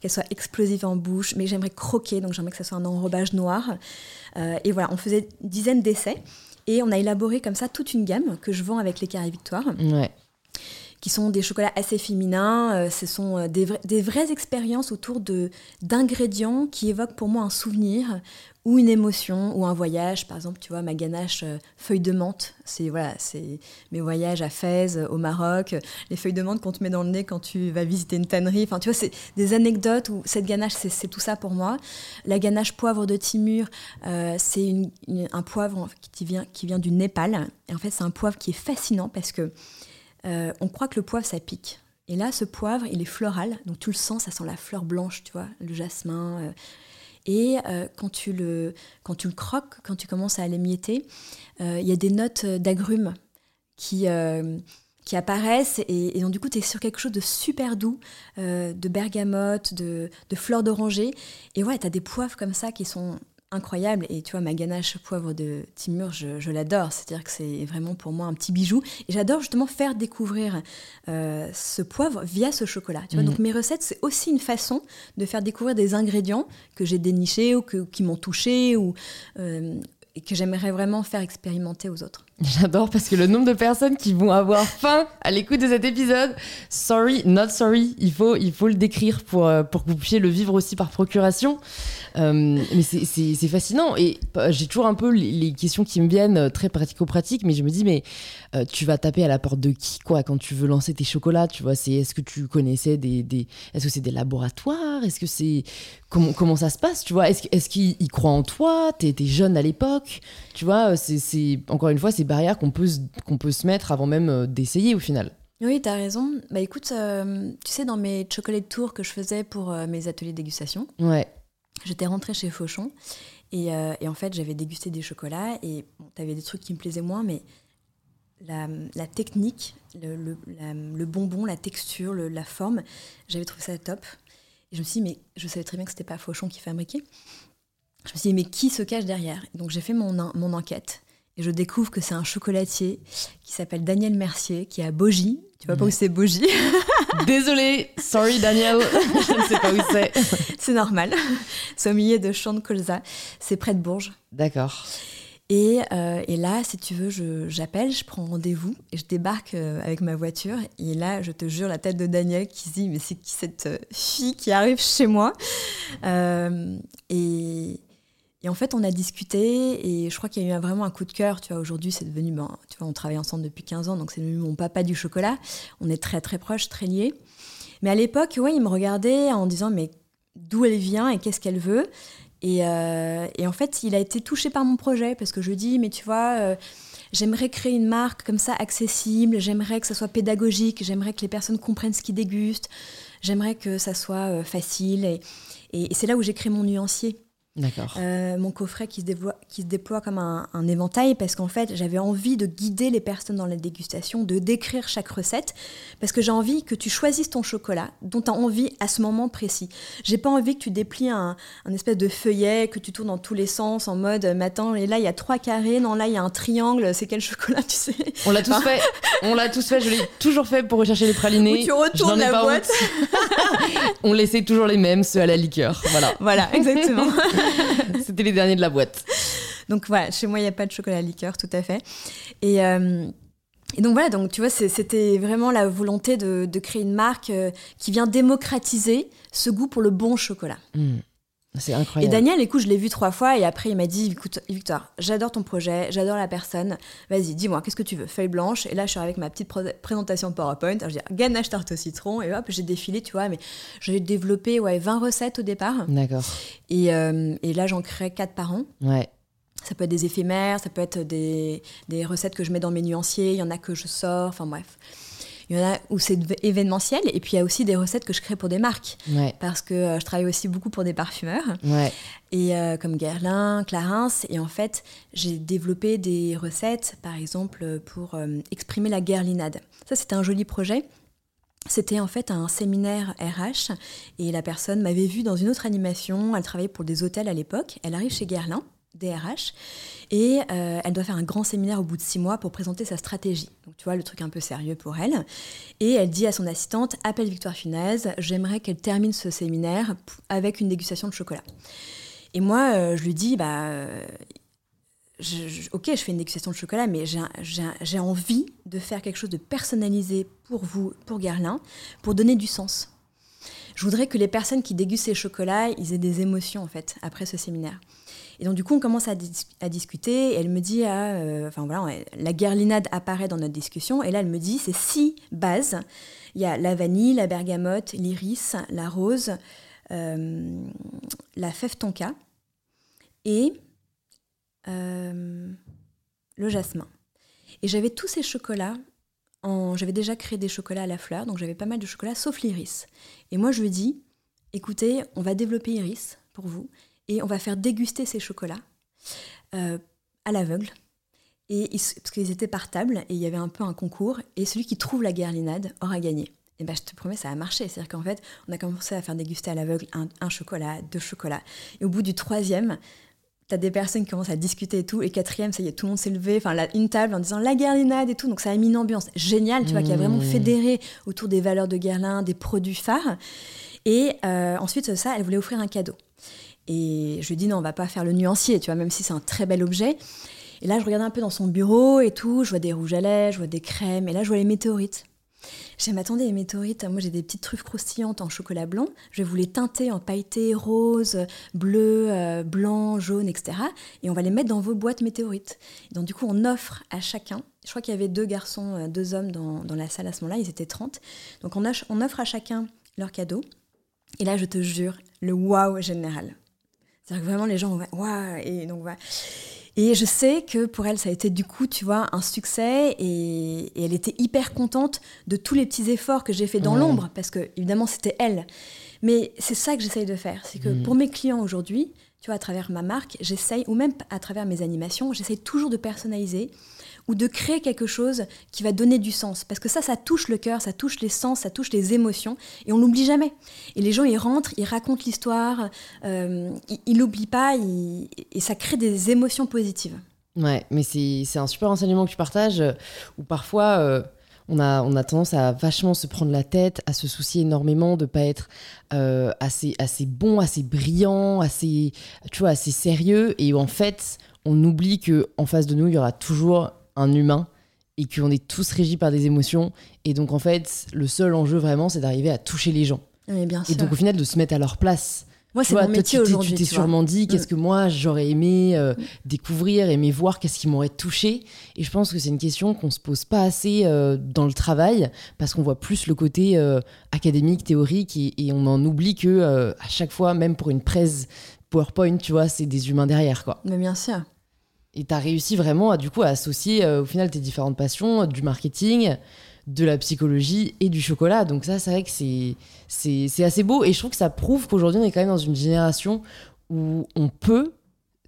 qu'elle soit explosive en bouche, mais j'aimerais croquer, donc j'aimerais que ça soit un enrobage noir. Euh, et voilà, on faisait dizaines d'essais. Et on a élaboré comme ça toute une gamme que je vends avec les Carré Victoire. Qui sont des chocolats assez féminins. Euh, ce sont euh, des vraies expériences autour d'ingrédients qui évoquent pour moi un souvenir ou une émotion ou un voyage. Par exemple, tu vois, ma ganache euh, feuille de menthe, c'est voilà, c'est mes voyages à Fès, au Maroc, les feuilles de menthe qu'on te met dans le nez quand tu vas visiter une tannerie. Enfin, tu vois, c'est des anecdotes où cette ganache, c'est tout ça pour moi. La ganache poivre de Timur, euh, c'est un poivre qui vient, qui vient du Népal. Et en fait, c'est un poivre qui est fascinant parce que euh, on croit que le poivre, ça pique. Et là, ce poivre, il est floral, donc tu le sens, ça sent la fleur blanche, tu vois, le jasmin Et quand, tu le, quand tu le croques, quand tu commences à l'émietter, il y a des notes d'agrumes qui, qui apparaissent et, donc du coup tu es sur quelque chose de super doux, de bergamote, de, de fleurs d'oranger. Et ouais, tu as des poivres comme ça qui sont incroyable. Et tu vois, ma ganache poivre de Timur, je, l'adore. C'est-à-dire que c'est vraiment pour moi un petit bijou. Et j'adore justement faire découvrir euh, ce poivre via ce chocolat. Tu vois, mhm. donc mes recettes, c'est aussi une façon de faire découvrir des ingrédients que j'ai dénichés ou que, qui m'ont touché ou euh, et que j'aimerais vraiment faire expérimenter aux autres. J'adore parce que le nombre de personnes qui vont avoir faim à l'écoute de cet épisode, sorry, not sorry, il faut, il faut le décrire pour, euh, pour que vous puissiez le vivre aussi par procuration. Euh, mais c'est fascinant et euh, j'ai toujours un peu les, questions qui me viennent très pratico-pratiques, mais je me dis, mais tu vas taper à la porte de qui quoi quand tu veux lancer tes chocolats Tu vois, c'est est-ce que tu connaissais des, des est-ce que c'est des laboratoires? Est-ce que c'est comment, comment ça se passe Tu vois, est-ce est qu'ils croient en toi? T'es jeune à l'époque Tu vois, c'est encore une fois, c'est barrières qu'on peut, qu'on peut se mettre avant même d'essayer au final. Oui, tu as raison. Bah écoute, tu sais, dans mes chocolate tours que je faisais pour mes ateliers de dégustation, ouais. J'étais rentrée chez Fauchon et, euh, et en fait j'avais dégusté des chocolats et bon, tu avais des trucs qui me plaisaient moins, mais la, technique, le, bonbon, la texture, la forme, j'avais trouvé ça top. Et je me suis dit, mais je savais très bien que c'était pas Fauchon qui fabriquait. Je me suis dit, mais qui se cache derrière? Donc j'ai fait mon, mon enquête et je découvre que c'est un chocolatier qui s'appelle Daniel Mercier, qui est à Bogie. Tu vois pas où c'est Bogie Désolée, sorry Daniel, je ne sais pas où c'est. c'est normal. C'est au milieu de champs de colza. C'est près de Bourges. D'accord. Et, euh, et, là, si tu veux, j'appelle, je, prends rendez-vous et je débarque euh, avec ma voiture. Et là, je te jure, la tête de Daniel qui se dit Mais c'est qui cette euh, fille qui arrive chez moi? Et, et en fait, on a discuté et je crois qu'il y a eu vraiment un coup de cœur. Tu vois, aujourd'hui, c'est devenu, ben, tu vois, on travaille ensemble depuis 15 ans, donc c'est devenu mon papa du chocolat. On est très, très proches, très liés. Mais à l'époque, ouais, il me regardait en disant, mais d'où elle vient et qu'est-ce qu'elle veut? Et, euh, en fait, il a été touché par mon projet parce que je dis, mais tu vois, euh, j'aimerais créer une marque comme ça accessible, j'aimerais que ça soit pédagogique, j'aimerais que les personnes comprennent ce qu'ils dégustent, j'aimerais que ça soit euh, facile. Et, et c'est là où j'ai créé mon nuancier. Euh, mon coffret qui se, déploie, qui se déploie comme un, éventail parce qu'en fait j'avais envie de guider les personnes dans la dégustation, de décrire chaque recette parce que j'ai envie que tu choisisses ton chocolat dont tu as envie à ce moment précis. J'ai pas envie que tu déplies un, espèce de feuillet, que tu tournes dans tous les sens en mode maintenant et là il y a trois carrés, non là il y a un triangle, c'est quel chocolat tu sais On l'a tous fait, on l'a tous fait, je l'ai toujours fait pour rechercher les pralinés. Où tu retournes la boîte. on laissait toujours les mêmes, ceux à la liqueur, voilà. Voilà, exactement. C'était les derniers de la boîte. Donc voilà, chez moi, il n'y a pas de chocolat liqueur, tout à fait. Et, euh, et donc voilà, donc tu vois, c'était vraiment la volonté de, créer une marque euh, qui vient démocratiser ce goût pour le bon chocolat. Hmm. C'est incroyable. Et Daniel, écoute, je l'ai vu trois fois et après il m'a dit écoute, Victor, j'adore ton projet, j'adore la personne. Vas-y, dis-moi, qu'est-ce que tu veux? Feuille blanche. Et là, je suis avec ma petite présentation PowerPoint. je dis ganache tarte au citron. Et hop, j'ai défilé, tu vois. Mais j'ai développé ouais, 20 recettes au départ. D'accord. Et, euh, et là, j'en crée 4 par an. Ouais. Ça peut être des éphémères, ça peut être des, des recettes que je mets dans mes nuanciers. Il y en a que je sors. Enfin bref. Il y en a où c'est événementiel, et puis il y a aussi des recettes que je crée pour des marques. Parce que euh, je travaille aussi beaucoup pour des parfumeurs. Et euh, comme Guerlain, Clarins. Et en fait, j'ai développé des recettes, par exemple, pour euh, exprimer la guerlinade. Ça, c'était un joli projet. C'était en fait un séminaire RH et la personne m'avait vu dans une autre animation. Elle travaillait pour des hôtels à l'époque. Elle arrive chez Guerlain DRH. Et euh, elle doit faire un grand séminaire au bout de six mois pour présenter sa stratégie. Donc tu vois, le truc un peu sérieux pour elle. Et elle dit à son assistante, appelle Victoire Funaise, j'aimerais qu'elle termine ce séminaire avec une dégustation de chocolat. Et moi, euh, je lui dis, bah, ok, je fais une dégustation de chocolat, mais j'ai envie de faire quelque chose de personnalisé pour vous, pour Guerlain, pour donner du sens. Je voudrais que les personnes qui dégustent ces chocolats, ils aient des émotions en fait après ce séminaire. Et donc, du coup, on commence à, discuter. Et elle me dit, ah, euh, enfin voilà, la guerlinade apparaît dans notre discussion. Et là, elle me dit, c'est six bases. Il y a la vanille, la bergamote, l'iris, la rose, euh, la fève tonka et euh, le jasmin. Et j'avais tous ces chocolats. J'avais déjà créé des chocolats à la fleur, donc j'avais pas mal de chocolats, sauf l'iris. Et moi, je lui dis, écoutez, on va développer iris pour vous et on va faire déguster ces chocolats euh, à l'aveugle. Et parce qu'ils étaient par table et il y avait un peu un concours. Et celui qui trouve la guerlinade aura gagné. Et ben, je te promets, ça a marché. C'est-à-dire qu'en fait, on a commencé à faire déguster à l'aveugle un, chocolat, deux chocolats. Et au bout du troisième, t'as des personnes qui commencent à discuter et tout. Et quatrième, ça y est, tout le monde s'est levé, enfin, une table en disant la guerlinade et tout. Donc ça a mis une ambiance géniale, tu vois, qui a vraiment mmh. fédéré autour des valeurs de Guerlain, des produits phares. Et euh, ensuite, ça, elle voulait offrir un cadeau. Et je lui dit non, on va pas faire le nuancier, tu vois, même si c'est un très bel objet. Et là, je regardais un peu dans son bureau et tout. Je vois des rouges à lèvres, je vois des crèmes. Et là, je vois les météorites. J'ai m'attendais les météorites. Moi, j'ai des petites truffes croustillantes en chocolat blanc. Je vais vous les teinter en pailleté rose, bleu, euh, blanc, jaune, etc. Et on va les mettre dans vos boîtes météorites. donc, du coup, on offre à chacun. Je crois qu'il y avait deux garçons, euh, deux hommes dans, la salle à ce moment-là. Ils étaient 30. Donc, on, on offre à chacun leur cadeau. Et là, je te jure, le waouh général. C'est-à-dire que vraiment, les gens vont waouh. Et donc, voilà. Et je sais que pour elle, ça a été du coup, tu vois, un succès et, elle était hyper contente de tous les petits efforts que j'ai fait dans l'ombre parce que évidemment, c'était elle. Mais c'est ça que j'essaye de faire. C'est que mm. pour mes clients aujourd'hui, tu vois, à travers ma marque, j'essaye, ou même à travers mes animations, j'essaye toujours de personnaliser ou de créer quelque chose qui va donner du sens. Parce que ça, ça touche le cœur, ça touche les sens, ça touche les émotions, et on l'oublie jamais. Et les gens, ils rentrent, ils racontent l'histoire, euh, ils l'oublient pas, et ça crée des émotions positives. Ouais, mais c'est un super enseignement que tu partages, euh, où parfois... Euh, on a, on a tendance à vachement se prendre la tête, à se soucier énormément de pas être euh, assez, assez bon, assez brillant, assez, tu vois, assez sérieux. Et en fait, on oublie que en face de nous, il y aura toujours un humain et qu'on est tous régis par des émotions. Et donc, en fait, le seul enjeu vraiment, c'est d'arriver à toucher les gens. bien et donc, au final, de se mettre à leur place. Moi, c'est mon métier aujourd'hui. Tu t'es sûrement dit, qu'est-ce mm. que moi, j'aurais aimé euh, mm. découvrir, aimé voir, qu'est-ce qui m'aurait touché. Et je pense que c'est une question qu'on se pose pas assez euh, dans le travail, parce qu'on voit plus le côté euh, académique, théorique, et, et, on en oublie que à chaque fois, même pour une presse PowerPoint, tu vois, c'est des humains derrière, quoi. Mais bien sûr. Et tu as réussi vraiment à, du coup, à associer euh, au final tes différentes passions, du marketing, de la psychologie et du chocolat. Donc ça, c'est vrai que c'est, c'est, assez beau. Et je trouve que ça prouve qu'aujourd'hui, on est quand même dans une génération où on peut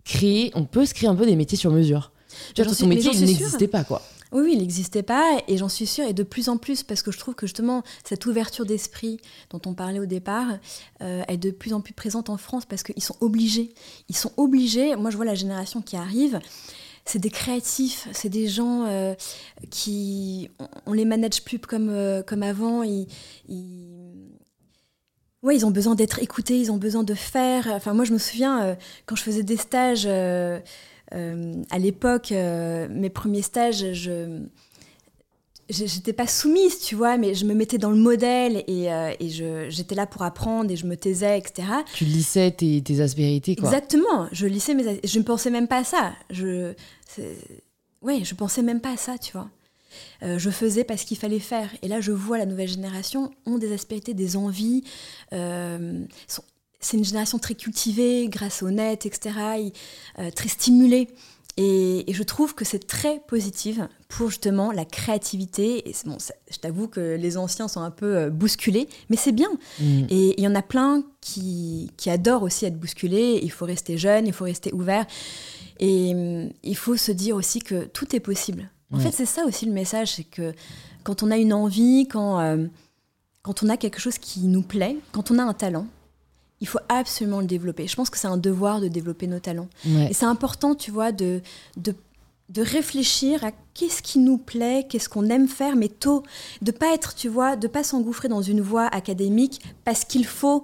créer, on peut se créer un peu des métiers sur mesure. Tu vois, ton métier, il n'existait pas, quoi. Oui, il n'existait pas et j'en suis sûre, et de plus en plus, parce que je trouve que justement, cette ouverture d'esprit dont on parlait au départ euh, est de plus en plus présente en France parce qu'ils sont obligés. Ils sont obligés, moi je vois la génération qui arrive, c'est des créatifs, c'est des gens euh, qui. On, les manage plus comme, euh, avant. Ils, ils... Ils ont besoin d'être écoutés, ils ont besoin de faire. Enfin, moi, je me souviens, quand je faisais des stages à l'époque, euh, mes premiers stages, je j'étais pas soumise, tu vois, mais je me mettais dans le modèle et, euh, et j'étais là pour apprendre et je me taisais, etc. Tu lissais tes, tes aspérités, quoi. Exactement, je lissais mes... Je ne pensais même pas à ça. Je... Ouais, je pensais même pas à ça, tu vois. je faisais parce qu'il fallait faire. Et là, je vois la nouvelle génération ont des aspérités, des envies, sont c'est une génération très cultivée grâce au net, etc., euh, très stimulée. Et, je trouve que c'est très positive pour justement la créativité. Et bon, je t'avoue que les anciens sont un peu euh, bousculés, mais c'est bien. Mm. Et il y en a plein qui, qui, adorent aussi être bousculés. Il faut rester jeune, il faut rester ouvert. Et il faut se dire aussi que tout est possible. En fait, c'est ça aussi le message, c'est que quand on a une envie, quand, euh, quand on a quelque chose qui nous plaît, quand on a un talent, il faut absolument le développer. Je pense que c'est un devoir de développer nos talents. Et c'est important, tu vois, de, de, de réfléchir à qu'est-ce qui nous plaît, qu'est-ce qu'on aime faire, mais tôt, de pas être, tu vois, de pas s'engouffrer dans une voie académique parce qu'il faut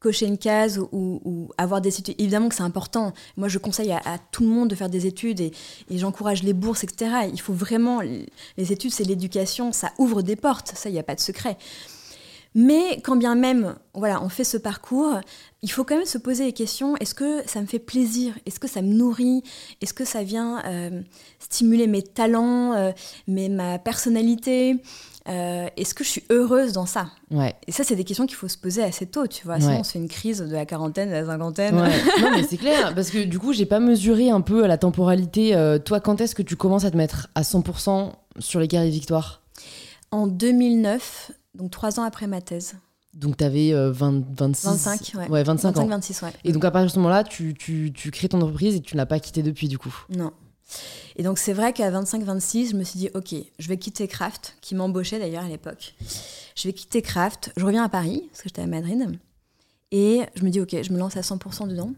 cocher une case ou, avoir des études. Évidemment que c'est important. Moi, je conseille à, tout le monde de faire des études et, et j'encourage les bourses, etc. Il faut vraiment... Les études, c'est l'éducation, ça ouvre des portes, ça, il n'y a pas de secret. Mais quand bien même, voilà, on fait ce parcours, il faut quand même se poser les questions est-ce que ça me fait plaisir? Est-ce que ça me nourrit? Est-ce que ça vient euh, stimuler mes talents, euh, ma personnalité? Euh, Est-ce que je suis heureuse dans ça? Ouais. Et ça, c'est des questions qu'il faut se poser assez tôt, tu vois. Sinon, c'est une crise de la quarantaine, de la cinquantaine. non, mais c'est clair, parce que du coup, j'ai pas mesuré un peu la temporalité. toi, quand est-ce que tu commences à te mettre à 100% sur les carrés victoires En 2009, donc trois ans après ma thèse. Donc, tu avais 20, 26. 25, ouais. Ouais, 25, 25, ans. 26, ouais. Et donc, à partir de ce moment-là, tu, tu, tu crées ton entreprise et tu ne l'as pas quittée depuis, du coup. Non. Et donc, c'est vrai qu'à 25-26, je me suis dit, OK, je vais quitter Kraft, qui m'embauchait d'ailleurs à l'époque. Je vais quitter Kraft, je reviens à Paris, parce que j'étais à Madrid. Et je me dis, OK, je me lance à 100% dedans.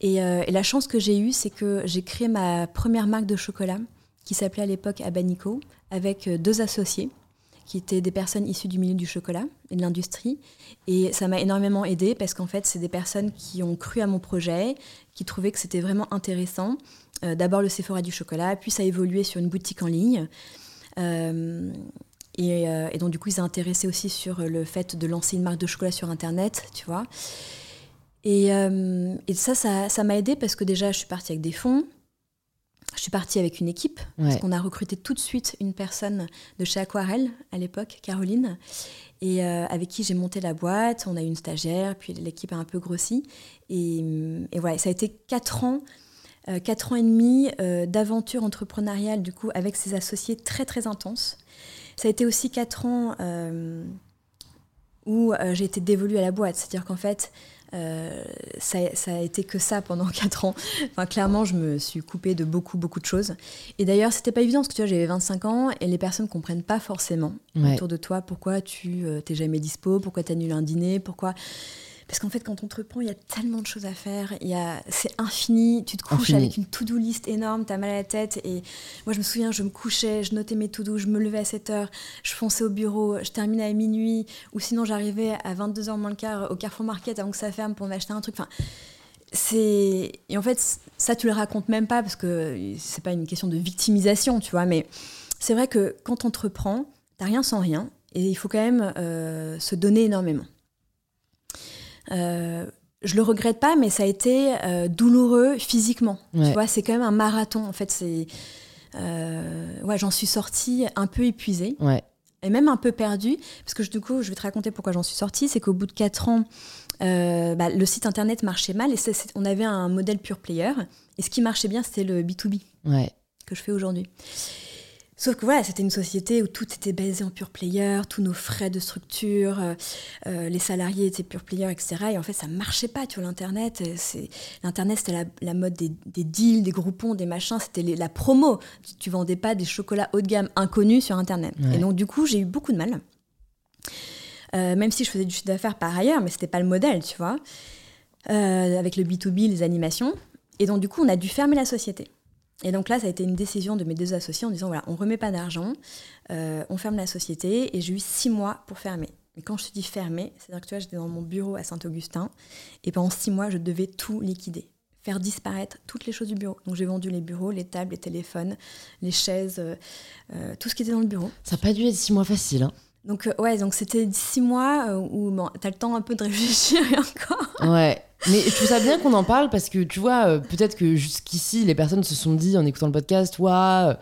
Et, euh, et la chance que j'ai eue, c'est que j'ai créé ma première marque de chocolat, qui s'appelait à l'époque Abanico, avec euh, deux associés qui étaient des personnes issues du milieu du chocolat et de l'industrie. Et ça m'a énormément aidé parce qu'en fait, c'est des personnes qui ont cru à mon projet, qui trouvaient que c'était vraiment intéressant. Euh, D'abord le Sephora du chocolat, puis ça a évolué sur une boutique en ligne. Euh, et, euh, et, donc, du coup, ils s'est intéressé aussi sur le fait de lancer une marque de chocolat sur Internet, tu vois. Et, et ça, ça m'a aidé parce que déjà, je suis partie avec des fonds. Je suis partie avec une équipe, ouais. parce qu'on a recruté tout de suite une personne de chez Aquarelle à l'époque, Caroline, et euh, avec qui j'ai monté la boîte. On a eu une stagiaire, puis l'équipe a un peu grossi. Et, et voilà, ça a été quatre ans, euh, quatre ans et demi euh, d'aventure entrepreneuriale, du coup, avec ses associés très, très intenses. Ça a été aussi quatre ans euh, où j'ai été dévolue à la boîte. C'est-à-dire qu'en fait, euh, ça, ça, a été que ça pendant 4 ans. Enfin, clairement, je me suis coupée de beaucoup, beaucoup de choses. Et d'ailleurs, c'était pas évident parce que tu vois, j'avais 25 ans et les personnes comprennent pas forcément ouais. autour de toi pourquoi tu euh, t'es jamais dispo, pourquoi tu annules un dîner, pourquoi. Parce qu'en fait, quand on entreprend, il y a tellement de choses à faire. Il y a, c'est infini. Tu te couches infini. avec une to-do list énorme, t'as mal à la tête. Et moi, je me souviens, je me couchais, je notais mes to-do, je me levais à 7 heures, je fonçais au bureau, je terminais à minuit, ou sinon j'arrivais à 22h moins le quart au Carrefour Market avant que ça ferme pour m'acheter un truc. Enfin, c'est et en fait ça tu le racontes même pas parce que c'est pas une question de victimisation, tu vois. Mais c'est vrai que quand on entreprend, t'as rien sans rien, et il faut quand même euh, se donner énormément. Euh, je le regrette pas, mais ça a été euh, douloureux physiquement. Ouais. Tu vois, c'est quand même un marathon. En fait, c'est euh, ouais, j'en suis sortie un peu épuisée. Ouais. Et même un peu perdue, parce que du coup, je vais te raconter pourquoi j'en suis sortie. C'est qu'au bout de 4 ans, euh, bah, le site internet marchait mal et c est, c est, on avait un modèle pure player. Et ce qui marchait bien, c'était le B2B ouais. que je fais aujourd'hui. Sauf que voilà, c'était une société où tout était basé en pure player, tous nos frais de structure, euh, euh, les salariés étaient pure player, etc. Et en fait, ça marchait pas, tu vois, l'Internet. L'Internet, c'était la, la, mode des, des, deals, des groupons, des machins, c'était la promo. Tu, tu, vendais pas des chocolats haut de gamme inconnus sur Internet. Ouais. Et donc, du coup, j'ai eu beaucoup de mal. Euh, même si je faisais du chiffre d'affaires par ailleurs, mais c'était pas le modèle, tu vois. Euh, avec le B2B, les animations. Et donc, du coup, on a dû fermer la société. Et donc là, ça a été une décision de mes deux associés en disant voilà, on remet pas d'argent, euh, on ferme la société. Et j'ai eu six mois pour fermer. Et quand je te dis fermer, c'est-à-dire que tu vois, j'étais dans mon bureau à Saint-Augustin et pendant six mois, je devais tout liquider, faire disparaître toutes les choses du bureau. Donc j'ai vendu les bureaux, les tables, les téléphones, les chaises, euh, euh, tout ce qui était dans le bureau. Ça n'a pas dû être six mois facile. Hein donc, euh, ouais, donc c'était six mois euh, où t'as le temps un peu de réfléchir encore. Ouais. Mais je trouve ça bien qu'on en parle parce que tu vois, euh, peut-être que jusqu'ici, les personnes se sont dit en écoutant le podcast, waouh,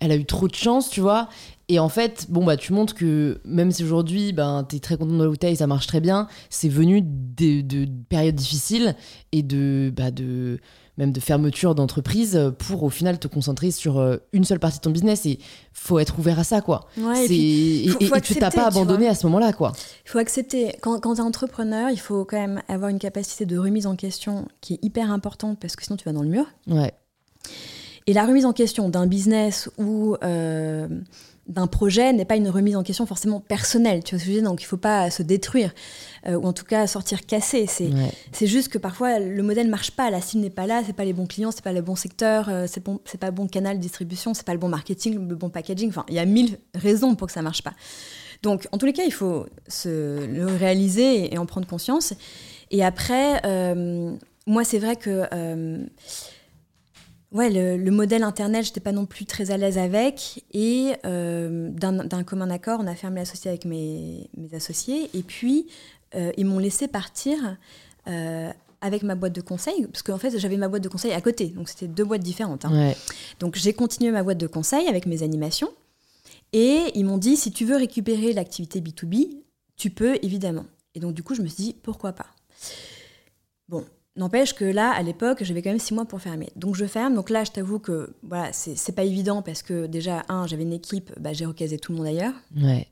elle a eu trop de chance, tu vois. Et en fait, bon, bah, tu montres que même si aujourd'hui, ben, t'es très content de la bouteille, ça marche très bien, c'est venu de, de, périodes difficiles et de, bah, de, même de fermeture d'entreprise pour au final te concentrer sur une seule partie de ton business. Et faut être ouvert à ça quoi. Ouais, et, faut, et, faut et tu t'as pas abandonné à ce moment là quoi. Il faut accepter. Quand, quand tu es entrepreneur il faut quand même avoir une capacité de remise en question qui est hyper importante parce que sinon tu vas dans le mur. Ouais. Et la remise en question d'un business ou euh, d'un projet n'est pas une remise en question forcément personnelle, tu vois ce que je veux dire Donc il ne faut pas se détruire, euh, ou en tout cas sortir cassé. C'est ouais. juste que parfois le modèle ne marche pas, la cible n'est pas là, c'est pas les bons clients, c'est pas le bon secteur, euh, c'est bon, pas le bon canal de distribution, c'est pas le bon marketing, le bon packaging. Enfin, il y a mille raisons pour que ça marche pas. Donc en tous les cas, il faut se le réaliser et, et en prendre conscience. Et après, euh, moi c'est vrai que ouais, le, le, modèle Internet, je n'étais pas non plus très à l'aise avec. Et euh, d'un commun accord, on a fermé la société avec mes, mes associés. Et puis, euh, ils m'ont laissé partir euh, avec ma boîte de conseil. Parce qu'en fait, j'avais ma boîte de conseil à côté. Donc, c'était deux boîtes différentes. Hein. Ouais. Donc, j'ai continué ma boîte de conseil avec mes animations. Et ils m'ont dit, si tu veux récupérer l'activité B2B, tu peux, évidemment. Et donc, du coup, je me suis dit, pourquoi pas? Bon, N'empêche que là, à l'époque, j'avais quand même six mois pour fermer. Donc je ferme. Donc là, je t'avoue que voilà, c'est pas évident parce que déjà, un, j'avais une équipe, bah, j'ai recasé tout le monde ailleurs. Ouais.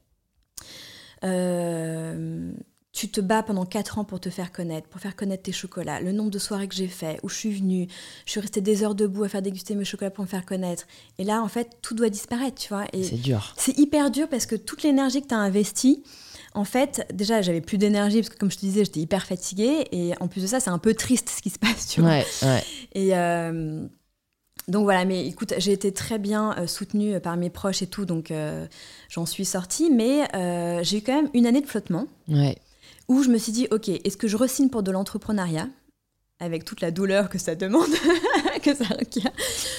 Euh, tu te bats pendant 4 ans pour te faire connaître, pour faire connaître tes chocolats, le nombre de soirées que j'ai fait, où je suis venue, je suis restée des heures debout à faire déguster mes chocolats pour me faire connaître. Et là, en fait, tout doit disparaître, tu vois. C'est dur. C'est hyper dur parce que toute l'énergie que tu as investie, en fait, déjà, j'avais plus d'énergie parce que, comme je te disais, j'étais hyper fatiguée. Et en plus de ça, c'est un peu triste ce qui se passe, tu vois. Ouais, ouais. Et euh, donc voilà, mais écoute, j'ai été très bien euh, soutenue par mes proches et tout, donc euh, j'en suis sortie. Mais euh, j'ai eu quand même une année de flottement Ouais. où je me suis dit, ok, est-ce que je resigne pour de l'entrepreneuriat? Avec toute la douleur que ça demande, que ça requiert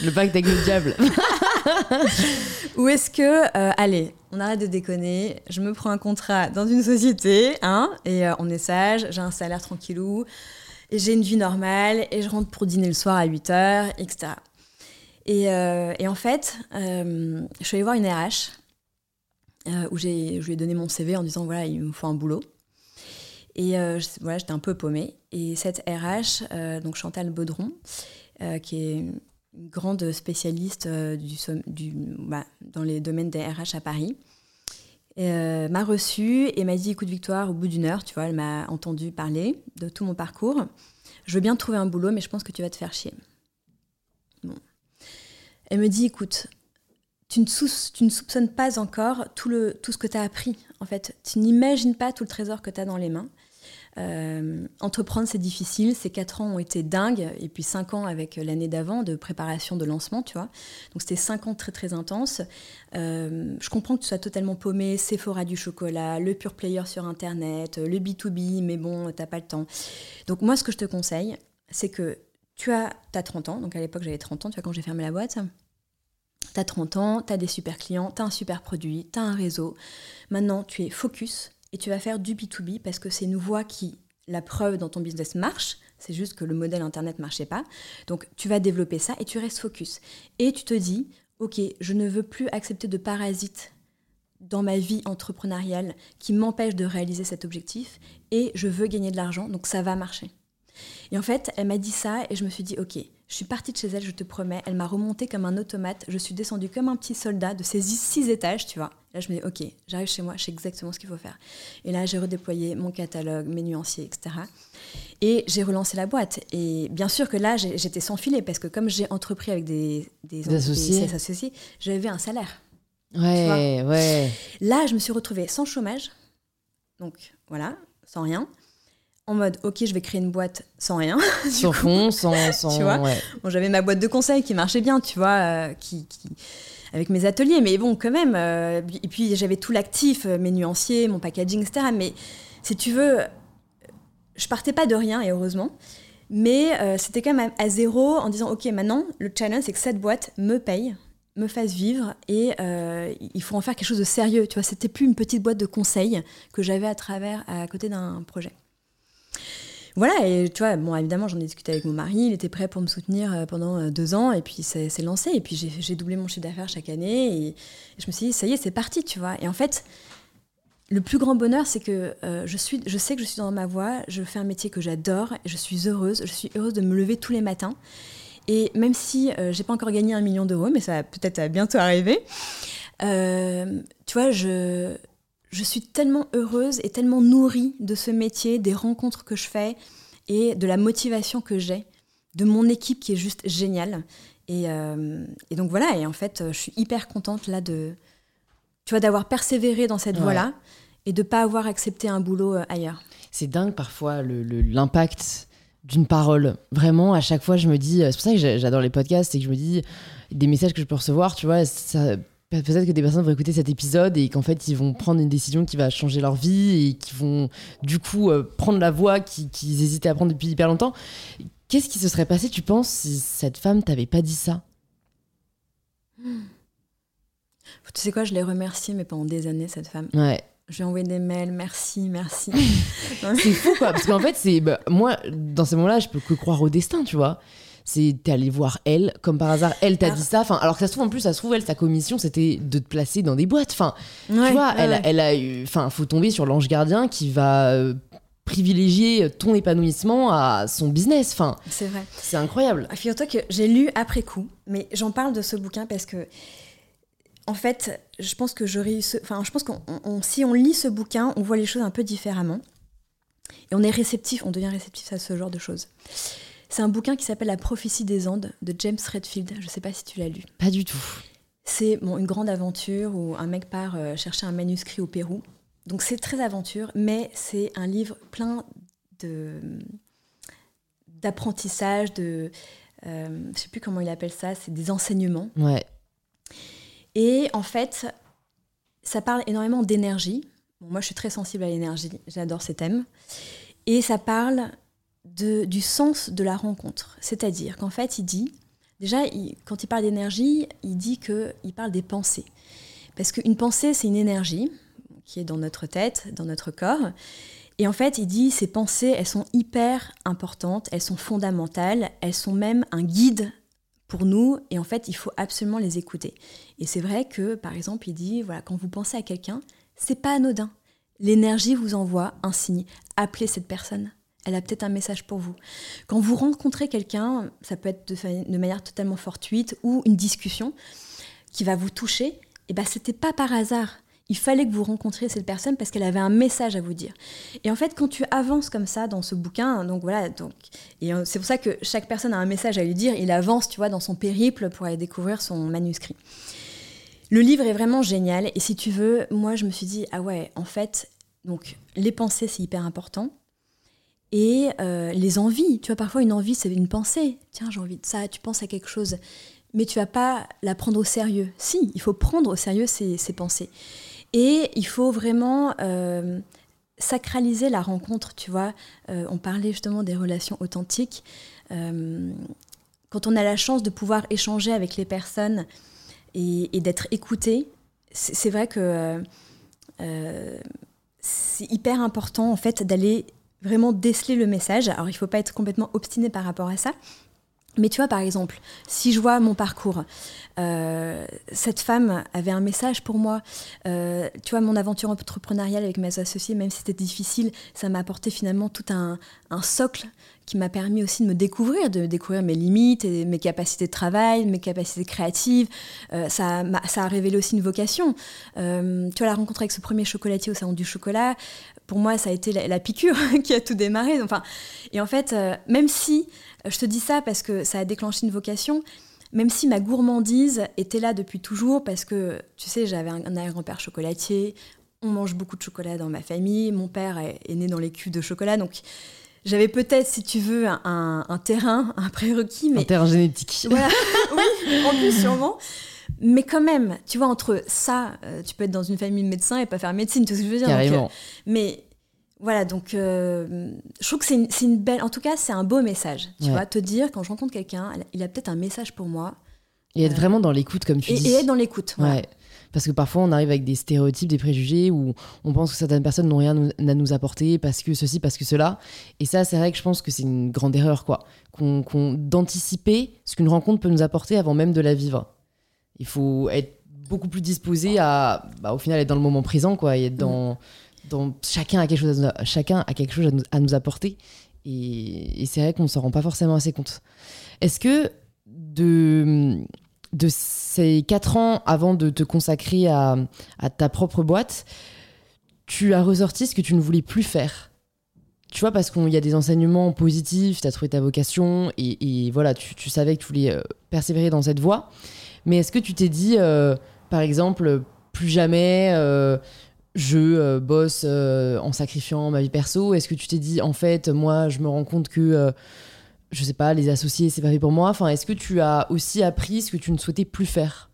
Le pacte avec le diable. Ou est-ce que, euh, allez, on arrête de déconner, je me prends un contrat dans une société, hein, et euh, on est sage, j'ai un salaire tranquillou, et j'ai une vie normale, et je rentre pour dîner le soir à 8h, etc. Et, euh, et en fait, je suis allée voir une RH, où je lui ai donné mon CV en disant, voilà, il me faut un boulot. Et voilà, j'étais un peu paumée. Et cette RH, donc Chantal Baudron, qui est une grande spécialiste euh, du, bah, dans les domaines des RH à Paris, euh, m'a reçue et m'a dit écoute Victoire, au bout d'une heure, tu vois, elle m'a entendu parler de tout mon parcours. Je veux bien trouver un boulot, mais je pense que tu vas te faire chier. Bon. Elle me dit écoute, tu ne, sous- tu ne soupçonnes pas encore tout, le, tout ce que tu as appris. En fait, tu n'imagines pas tout le trésor que tu as dans les mains. Euh, entreprendre, c'est difficile. Ces quatre ans ont été dingues. Et puis cinq ans avec l'année d'avant de préparation de lancement, tu vois. Donc c'était cinq ans très très intenses. Euh, je comprends que tu sois totalement paumé. Sephora du chocolat, le pure player sur Internet, le B2B, mais bon, t'as pas le temps. Donc moi, ce que je te conseille, c'est que tu as, as 30 ans. Donc à l'époque, j'avais 30 ans, tu vois, quand j'ai fermé la boîte. T'as 30 ans, t'as des super clients, t'as un super produit, t'as un réseau. Maintenant, tu es focus et tu vas faire du B2B parce que c'est une voie qui, la preuve dans ton business marche. C'est juste que le modèle internet marchait pas. Donc, tu vas développer ça et tu restes focus. Et tu te dis, OK, je ne veux plus accepter de parasites dans ma vie entrepreneuriale qui m'empêche de réaliser cet objectif et je veux gagner de l'argent, donc ça va marcher. Et en fait, elle m'a dit ça et je me suis dit, ok, je suis partie de chez elle, je te promets, elle m'a remonté comme un automate, je suis descendue comme un petit soldat de ces six étages, tu vois. Là, je me dis, ok, j'arrive chez moi, je sais exactement ce qu'il faut faire. Et là, j'ai redéployé mon catalogue, mes nuanciers, etc. Et j'ai relancé la boîte. Et bien sûr que là, j'étais sans filet parce que comme j'ai entrepris avec des, des, Des associés. associés, j'avais un salaire. Ouais, ouais. Là, je me suis retrouvée sans chômage. Donc voilà, sans rien. En mode, ok, je vais créer une boîte sans rien. Sans fond, sans. sans Tu vois ouais. Bon, j'avais ma boîte de conseil qui marchait bien, tu vois, euh, qui, qui- avec mes ateliers, mais bon, quand même. euh, et puis j'avais tout l'actif, euh, mes nuanciers, mon packaging, etc. Mais si tu veux, je partais pas de rien, et heureusement. Mais euh, c'était quand même à, zéro en disant, ok, maintenant, le challenge, c'est que cette boîte me paye, me fasse vivre, et euh, il faut en faire quelque chose de sérieux. Tu vois, c'était plus une petite boîte de conseil que j'avais à travers, à côté d'un projet. Voilà, et tu vois, bon, évidemment, j'en ai discuté avec mon mari, il était prêt pour me soutenir euh, pendant euh, deux ans, et puis c'est lancé, et puis j'ai doublé mon chiffre d'affaires chaque année, et, je me suis dit, ça y est, c'est parti, tu vois. Et en fait, le plus grand bonheur, c'est que euh, je, suis, je sais que je suis dans ma voie, je fais un métier que j'adore, je suis heureuse, je suis heureuse de me lever tous les matins. Et même si euh, j'ai pas encore gagné un million d'euros, mais ça va peut-être bientôt arriver, tu vois, je, je suis tellement heureuse et tellement nourrie de ce métier, des rencontres que je fais et de la motivation que j'ai, de mon équipe qui est juste géniale. Et, euh, et donc voilà, et en fait, je suis hyper contente là de, tu vois, d'avoir persévéré dans cette Ouais. voie-là et de pas avoir accepté un boulot euh, ailleurs. C'est dingue parfois le- le- l'impact d'une parole. Vraiment, à chaque fois, je me dis. C'est pour ça que j'a- j'adore les podcasts et que je me dis des messages que je peux recevoir, tu vois, ça. Peut-être que des personnes vont écouter cet épisode et qu'en fait ils vont prendre une décision qui va changer leur vie et qui vont du coup euh, prendre la voie qui- qu'ils hésitaient à prendre depuis hyper longtemps. Qu'est-ce qui se serait passé, tu penses, si cette femme t'avait pas dit ça? Tu sais quoi, je l'ai remerciée, mais pendant des années, cette femme. Ouais. Je lui ai envoyé des mails, merci, merci. C'est fou quoi, parce qu'en fait, c'est bah, moi dans ces moments-là, je peux que croire au destin, tu vois. C'est t'es allé voir elle, comme par hasard, elle t'a Ah. dit ça. Enfin, alors que ça se trouve en plus, ça se trouve elle, sa commission, c'était de te placer dans des boîtes. Enfin, Ouais, tu vois, ouais, elle, ouais. elle a eu, enfin, faut tomber sur l'ange gardien qui va euh, privilégier ton épanouissement à son business. Enfin, C'est vrai. c'est incroyable. Ah, Figure-toi que j'ai lu après coup, mais j'en parle de ce bouquin parce que, en fait, je pense que. Enfin, je pense que si on lit ce bouquin, on voit les choses un peu différemment. Et on est réceptif, on devient réceptif à ce genre de choses. C'est un bouquin qui s'appelle La prophétie des Andes de James Redfield. Je ne sais pas si tu l'as lu. Pas du tout. C'est bon, une grande aventure où un mec part euh, chercher un manuscrit au Pérou. Donc c'est très aventure, mais c'est un livre plein de d'apprentissage, de euh, je sais plus comment il appelle ça, c'est des enseignements. Ouais. Et en fait, ça parle énormément d'énergie. moi, je suis très sensible à l'énergie, j'adore ces thèmes. Et ça parle de, du sens de la rencontre. C'est-à-dire qu'en fait, il dit, déjà, quand il parle d'énergie, il dit qu'il parle des pensées. Parce qu'une pensée, c'est une énergie qui est dans notre tête, dans notre corps. Et en fait, il dit, ces pensées, elles sont hyper importantes, elles sont fondamentales, elles sont même un guide pour nous, et en fait, il faut absolument les écouter. Et c'est vrai que, par exemple, il dit, voilà, quand vous pensez à quelqu'un, c'est pas anodin. L'énergie vous envoie un signe. Appelez cette personne. Elle a peut-être un message pour vous. Quand vous rencontrez quelqu'un, ça peut être de, manière totalement fortuite ou une discussion qui va vous toucher, et eh ben c'était pas par hasard il fallait que vous rencontriez cette personne parce qu'elle avait un message à vous dire. Et en fait, quand tu avances comme ça dans ce bouquin, donc voilà, donc et euh, c'est pour ça que chaque personne a un message à lui dire. Il avance, tu vois, dans son périple pour aller découvrir son manuscrit. Le livre est vraiment génial. Et si tu veux, moi, je me suis dit ah ouais, en fait, donc les pensées c'est hyper important. Et euh, les envies, tu vois, parfois une envie c'est une pensée. Tiens, j'ai envie de ça. Tu penses à quelque chose mais tu vas pas la prendre au sérieux. Si, il faut prendre au sérieux ces pensées. Et il faut vraiment euh, sacraliser la rencontre, tu vois. Euh, on parlait justement des relations authentiques. Quand on a la chance de pouvoir échanger avec les personnes et, d'être écouté, c'est vrai que c'est hyper important en fait d'aller vraiment déceler le message. Alors il ne faut pas être complètement obstiné par rapport à ça, mais tu vois, par exemple, si je vois mon parcours, euh, cette femme avait un message pour moi. Euh, tu vois, mon aventure entrepreneuriale avec mes associés, même si c'était difficile, ça m'a apporté finalement tout un, socle qui m'a permis aussi de me découvrir, de découvrir mes limites, et mes capacités de travail, mes capacités créatives. Euh, ça, a, ça a révélé aussi une vocation. tu vois, la rencontre avec ce premier chocolatier au salon du chocolat, pour moi, ça a été la, piqûre qui a tout démarré. Enfin, et en fait, même si je te dis ça parce que ça a déclenché une vocation, même si ma gourmandise était là depuis toujours, parce que, tu sais, j'avais un, arrière-grand-père chocolatier, on mange beaucoup de chocolat dans ma famille, mon père est, né dans les cuves de chocolat, donc j'avais peut-être, si tu veux, un, terrain, un prérequis. Mais... Un terrain génétique. Voilà, oui, en plus sûrement. Mais quand même, tu vois, entre ça, euh, tu peux être dans une famille de médecins et pas faire médecine, vois ce que je veux dire Carrément. Euh, mais voilà, donc euh, je trouve que c'est une, belle. En tout cas, c'est un beau message. Tu vois, te dire quand je rencontre quelqu'un, il a peut-être un message pour moi. Et être euh, vraiment dans l'écoute, comme tu dis. Et être dans l'écoute. Ouais. Parce que parfois, on arrive avec des stéréotypes, des préjugés, où on pense que certaines personnes n'ont rien à nous apporter parce que ceci, parce que cela. Et ça, c'est vrai que je pense que c'est une grande erreur, quoi. D'anticiper ce qu'une rencontre peut nous apporter avant même de la vivre. Il faut être beaucoup plus disposé à, bah, au final, être dans le moment présent, quoi, et être dans. Chacun a quelque chose à, chacun a quelque chose à nous, apporter. Et, c'est vrai qu'on ne s'en rend pas forcément assez compte. Est-ce que de, de ces quatre ans avant de te consacrer à, ta propre boîte, tu as ressorti ce que tu ne voulais plus faire? Tu vois, parce qu'il y a des enseignements positifs, tu as trouvé ta vocation et, voilà, tu, savais que tu voulais euh, persévérer dans cette voie. Mais est-ce que tu t'es dit, euh, par exemple, plus jamais euh, je euh, bosse en sacrifiant ma vie perso Est-ce que tu t'es dit, en fait, moi, je me rends compte que, je sais pas, les associés, c'est pas fait pour moi Enfin, est-ce que tu as aussi appris ce que tu ne souhaitais plus faire?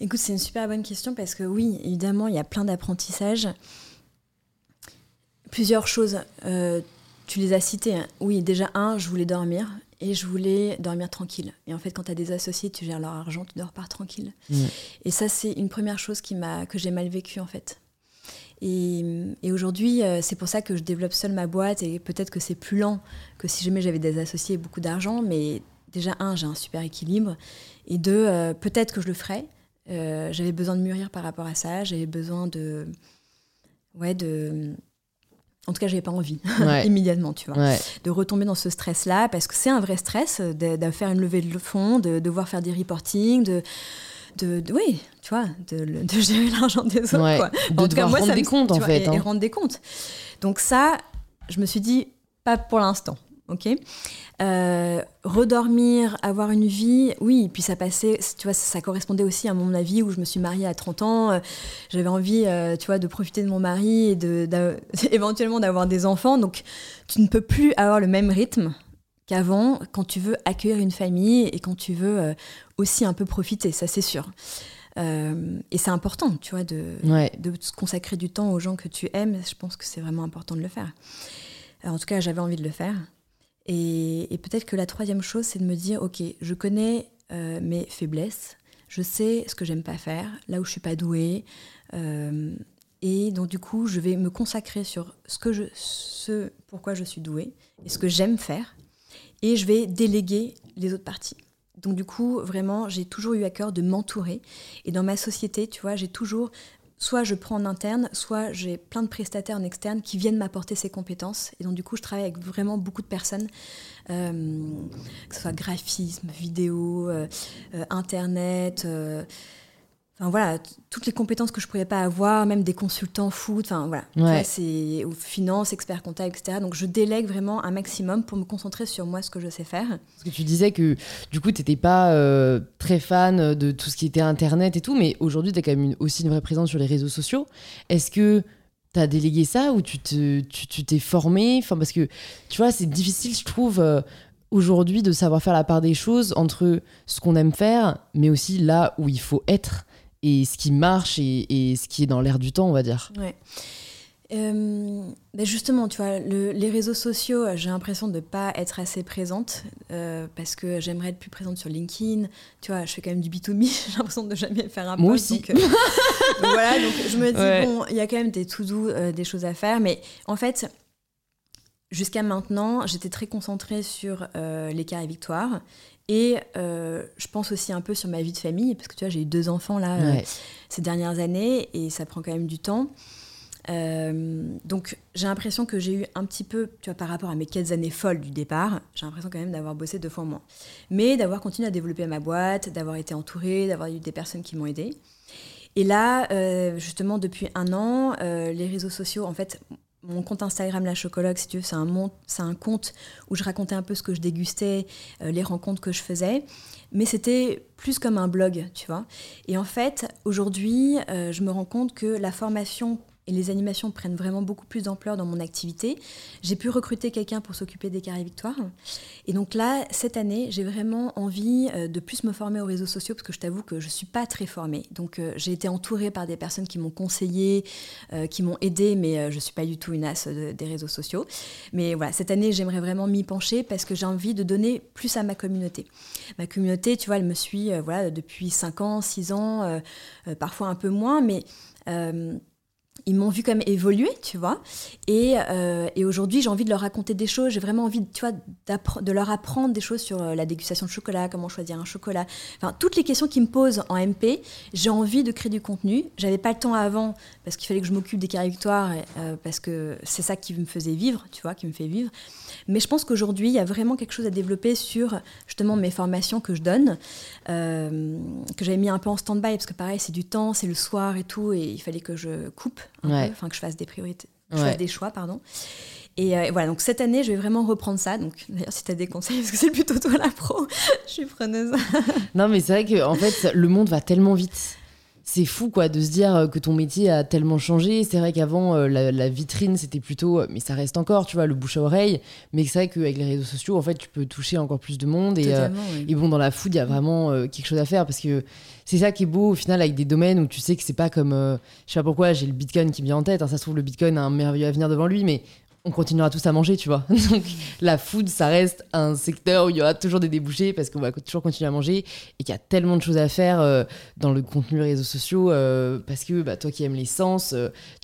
Écoute, c'est une super bonne question parce que oui, évidemment, il y a plein d'apprentissages. Plusieurs choses. tu les as citées. Hein. Oui, déjà, un, je voulais dormir et je voulais dormir tranquille. Et en fait, quand tu as des associés, tu gères leur argent, tu dors pas tranquille. Mmh. Et ça, c'est une première chose qui que j'ai mal vécu en fait. Et, aujourd'hui, euh, c'est pour ça que je développe seule ma boîte et peut-être que c'est plus lent que si jamais j'avais des associés et beaucoup d'argent. Mais déjà, un, j'ai un super équilibre. Et deux, euh, peut-être que je le ferais. Euh, j'avais besoin de mûrir par rapport à ça. J'avais besoin de. Ouais, de. En tout cas, j'avais pas envie immédiatement, tu vois, de retomber dans ce stress-là parce que c'est un vrai stress de, faire une levée de fonds, de devoir faire des reportings, de de, oui, tu vois, de, de gérer l'argent des autres. Quoi. De devoir rendre des comptes, en fait. Et, hein. rendre des comptes. Donc ça, je me suis dit, pas pour l'instant. Ok. Euh, redormir, avoir une vie, oui. Puis ça passait, tu vois, ça, correspondait aussi à mon avis où je me suis mariée à 30 ans. Euh, j'avais envie, euh, tu vois, de profiter de mon mari et de, éventuellement d'avoir des enfants. Donc, tu ne peux plus avoir le même rythme qu'avant quand tu veux accueillir une famille et quand tu veux aussi un peu profiter. Ça, c'est sûr. et c'est important, tu vois, de, de consacrer du temps aux gens que tu aimes. Je pense que c'est vraiment important de le faire. en tout cas, j'avais envie de le faire. Et, peut-être que la troisième chose, c'est de me dire, ok, je connais euh, mes faiblesses, je sais ce que j'aime pas faire, là où je suis pas douée, euh, et donc du coup, je vais me consacrer sur ce que je, ce pourquoi je suis douée et ce que j'aime faire, et je vais déléguer les autres parties. Donc du coup, vraiment, j'ai toujours eu à cœur de m'entourer. Et dans ma société, tu vois, j'ai toujours soit je prends en interne, soit j'ai plein de prestataires en externe qui viennent m'apporter ces compétences. Et donc, du coup, je travaille avec vraiment beaucoup de personnes, euh, que ce soit graphisme, vidéo, euh, euh, internet. Enfin voilà, toutes les compétences que je ne pourrais pas avoir, même des consultants foot, enfin voilà, c'est finance, expert comptable, etc. Donc je délègue vraiment un maximum pour me concentrer sur moi, ce que je sais faire. Parce que tu disais que du coup tu n'étais pas euh, très fan de tout ce qui était internet et tout, mais aujourd'hui tu as quand même aussi une vraie présence sur les réseaux sociaux. Est-ce que tu as délégué ça ou tu t'es tu, formé? Enfin, Parce que tu vois, c'est difficile, je trouve. Euh, aujourd'hui de savoir faire la part des choses entre ce qu'on aime faire, mais aussi là où il faut être et ce qui marche et, ce qui est dans l'air du temps, on va dire. Ouais. Euh, ben justement, tu vois, les réseaux sociaux, j'ai l'impression de ne pas être assez présente euh, parce que j'aimerais être plus présente sur LinkedIn. Tu vois, je fais quand même du B2B, j'ai l'impression de jamais faire un Moi aussi. Euh, donc, voilà, donc je me dis, bon, il y a quand même des tout doux, des choses à faire. Mais en fait, jusqu'à maintenant, j'étais très concentrée sur les carrés victoires et euh, je pense aussi un peu sur ma vie de famille, parce que tu vois, j'ai eu deux enfants là euh, ces dernières années, et ça prend quand même du temps. Euh, donc j'ai l'impression que j'ai eu un petit peu, tu vois, par rapport à mes quatre années folles du départ, j'ai l'impression quand même d'avoir bossé deux fois moins. Mais d'avoir continué à développer ma boîte, d'avoir été entourée, d'avoir eu des personnes qui m'ont aidée. Et là, justement, depuis un an, les réseaux sociaux, en fait, mon compte Instagram La Chocologue, c'est un, un compte où je racontais un peu ce que je dégustais, euh, les rencontres que je faisais. Mais c'était plus comme un blog, tu vois. Et en fait, aujourd'hui, euh, je me rends compte que la formation et les animations prennent vraiment beaucoup plus d'ampleur dans mon activité. J'ai pu recruter quelqu'un pour s'occuper des carrés victoires. Et donc là, cette année, j'ai vraiment envie euh, de plus me former aux réseaux sociaux parce que je t'avoue que je ne suis pas très formée. Donc euh, j'ai été entourée par des personnes qui m'ont conseillé, euh, qui m'ont aidée, mais je ne suis pas du tout une as des réseaux sociaux. Mais voilà, cette année, j'aimerais vraiment m'y pencher parce que j'ai envie de donner plus à ma communauté. Ma communauté, tu vois, elle me suit voilà, depuis 5 ans, 6 ans, parfois un peu moins, mais ils m'ont vu comme évoluer, tu vois. Et, euh, et aujourd'hui, j'ai envie de leur raconter des choses. J'ai vraiment envie, tu vois, de leur apprendre des choses sur euh, la dégustation de chocolat, comment choisir un chocolat. Enfin, toutes les questions qu'ils me posent en MP, j'ai envie de créer du contenu. J'avais pas le temps avant parce qu'il fallait que je m'occupe des carrés victoires, euh, parce que c'est ça qui me faisait vivre, tu vois, qui me fait vivre. Mais je pense qu'aujourd'hui, il y a vraiment quelque chose à développer sur justement mes formations que je donne, que j'avais mis un peu en stand-by parce que pareil, c'est du temps, c'est le soir et tout, et il fallait que je coupe enfin que je fasse des priorités, je fasse des choix, pardon. Et, euh, voilà, donc cette année, je vais vraiment reprendre ça. Donc d'ailleurs, si tu as des conseils, parce que c'est plutôt toi la pro, je suis preneuse. non, mais c'est vrai que en fait, le monde va tellement vite. C'est fou quoi de se dire que ton métier a tellement changé. C'est vrai qu'avant euh, la, vitrine c'était plutôt, mais ça reste encore, tu vois, le bouche à oreille. Mais c'est vrai qu'avec les réseaux sociaux, en fait, tu peux toucher encore plus de monde. Et, euh, et bon, dans la food, il y a vraiment quelque chose à faire parce que c'est ça qui est beau au final avec des domaines où tu sais que c'est pas comme. Euh, je sais pas pourquoi, j'ai le bitcoin qui me vient en tête. Hein, ça se trouve, le bitcoin a un merveilleux avenir devant lui, mais on continuera tous à manger, tu vois. Donc la food, ça reste un secteur où il y aura toujours des débouchés parce qu'on va toujours continuer à manger et qu'il y a tellement de choses à faire euh, dans le contenu réseaux sociaux euh, parce que bah, toi qui aimes l'essence,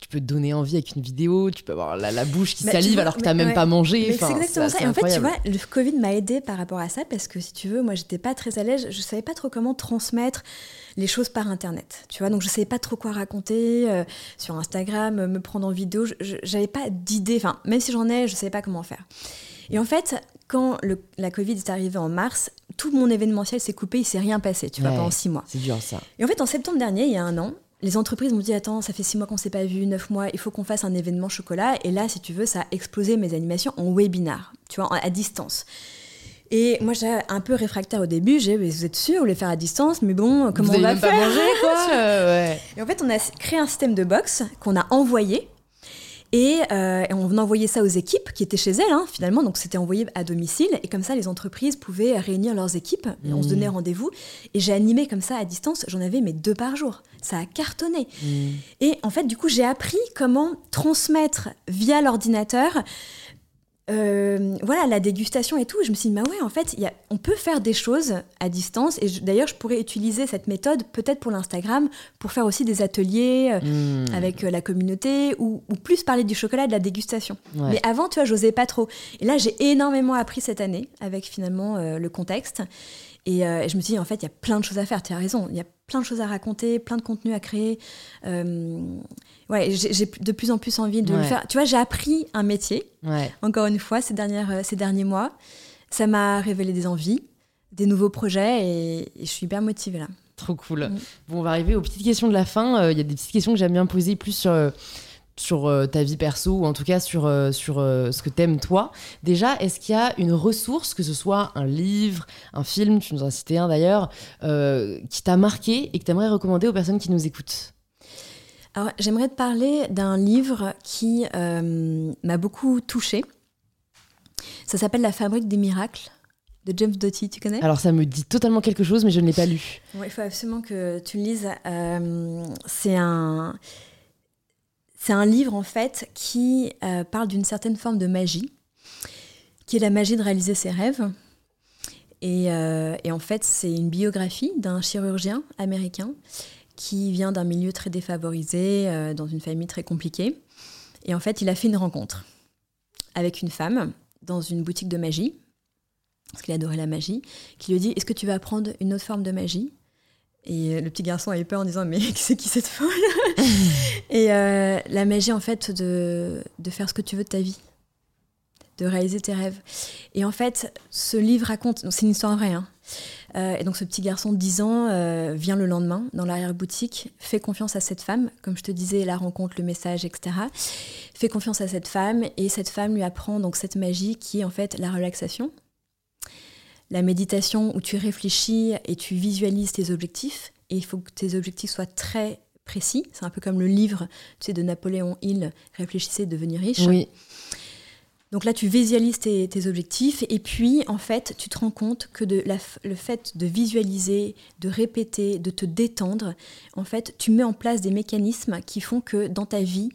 tu peux te donner envie avec une vidéo, tu peux avoir la, bouche qui salive alors que tu n'as même pas mangé. c'est exactement ça. Et en fait, tu vois, le Covid m'a aidé par rapport à ça parce que si tu veux, moi, j'étais pas très à l'aise, je savais pas trop comment transmettre les choses par Internet. Tu vois, donc je savais pas trop quoi raconter euh, sur Instagram, me prendre en vidéo. J'avais pas d'idée. Enfin, même si j'en ai, je savais pas comment faire. Et en fait, quand la Covid est arrivée en mars, tout mon événementiel s'est coupé, il s'est rien passé, tu vois, pendant six mois. C'est dur ça. Et en fait, en septembre dernier, il y a un an, les entreprises m'ont dit attends, ça fait six mois qu'on s'est pas vu, neuf mois, il faut qu'on fasse un événement chocolat. Et là, si tu veux, ça a explosé mes animations en webinar, tu vois, à distance. Et moi, j'étais un peu réfractaire au début. J'ai, vous êtes sûr, vous voulez faire à distance, mais bon, comment Vous on va même faire pas manger, quoi ouais. Et en fait, on a créé un système de box qu'on a envoyé. Et, euh, et on envoyait ça aux équipes qui étaient chez elles, hein, finalement. Donc, c'était envoyé à domicile. Et comme ça, les entreprises pouvaient réunir leurs équipes. Et on se Mmh. donnait rendez-vous. Et j'ai animé comme ça à distance. J'en avais mes deux par jour. Ça a cartonné. Mmh. Et en fait, du coup, j'ai appris comment transmettre via l'ordinateur. Euh, voilà la dégustation et tout. Je me suis dit bah ouais en fait y a- on peut faire des choses à distance. Et d'ailleurs je pourrais utiliser cette méthode peut-être pour l'Instagram pour faire aussi des ateliers euh, Mmh. avec euh, la communauté ou, ou plus parler du chocolat et de la dégustation. Ouais. mais avant tu vois j'osais pas trop. Et là j'ai énormément appris cette année avec finalement le contexte et, euh, et je me suis dit en fait il y a plein de choses à faire tu as raison il y a plein de choses à raconter plein de contenu à créer Euh, ouais j'ai de plus en plus envie de le faire tu vois j'ai appris un métier Ouais. encore une fois ces, dernières, euh, ces derniers mois. Ça m'a révélé des envies, des nouveaux projets et, et je suis hyper motivée là. Trop cool. Mm. Bon, on va arriver aux petites questions de la fin. Euh, Il y a des petites questions que j'aime bien poser plus sur, sur euh, ta vie perso ou en tout cas sur, euh, sur euh, ce que t'aimes toi. Déjà, est-ce qu'il y a une ressource, que ce soit un livre, un film, tu nous en as cité un d'ailleurs, qui t'a marqué et que t'aimerais recommander aux personnes qui nous écoutent? Alors j'aimerais te parler d'un livre qui m'a beaucoup touchée. Ça s'appelle La fabrique des miracles de James Doty, tu connais? Alors, ça me dit totalement quelque chose, mais je ne l'ai pas lu. Il faut absolument que tu le lises. C'est un... C'est un livre en fait qui euh, parle d'une certaine forme de magie, qui est la magie de réaliser ses rêves. Et, euh, en fait, c'est une biographie d'un chirurgien américain qui vient d'un milieu très défavorisé, euh, dans une famille très compliquée. Et en fait, il a fait une rencontre avec une femme dans une boutique de magie, parce qu'il adorait la magie, qui lui dit Est-ce que tu veux apprendre une autre forme de magie? Et euh, le petit garçon a eu peur en disant Mais c'est qui cette folle Et euh, la magie, en fait, de, de faire ce que tu veux de ta vie, de réaliser tes rêves. Et en fait, ce livre raconte c'est une histoire vraie. hein. Euh, et donc, ce petit garçon de 10 ans vient le lendemain dans l'arrière-boutique, fait confiance à cette femme, comme je te disais, la rencontre, le message, etc. Fait confiance à cette femme, et cette femme lui apprend donc cette magie qui est en fait la relaxation, la méditation où tu réfléchis et tu visualises tes objectifs. Et il faut que tes objectifs soient très précis. C'est un peu comme le livre tu sais, de Napoléon Hill, Réfléchissez, devenir riche. Oui. Donc là, tu visualises tes, tes objectifs et puis, en fait, tu te rends compte que de la f- le fait de visualiser, de répéter, de te détendre, en fait, tu mets en place des mécanismes qui font que dans ta vie,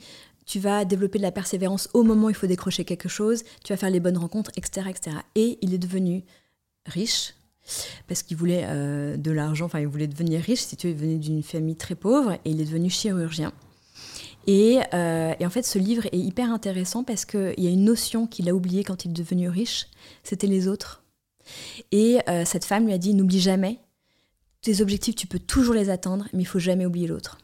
tu vas développer de la persévérance au moment où il faut décrocher quelque chose, tu vas faire les bonnes rencontres, etc. etc. Et il est devenu riche parce qu'il voulait euh, de l'argent, enfin, il voulait devenir riche, si tu veux, il venait d'une famille très pauvre et il est devenu chirurgien. Et, euh, et en fait, ce livre est hyper intéressant parce qu'il y a une notion qu'il a oubliée quand il est devenu riche, c'était les autres. Et euh, cette femme lui a dit, n'oublie jamais, tes objectifs, tu peux toujours les atteindre, mais il faut jamais oublier l'autre.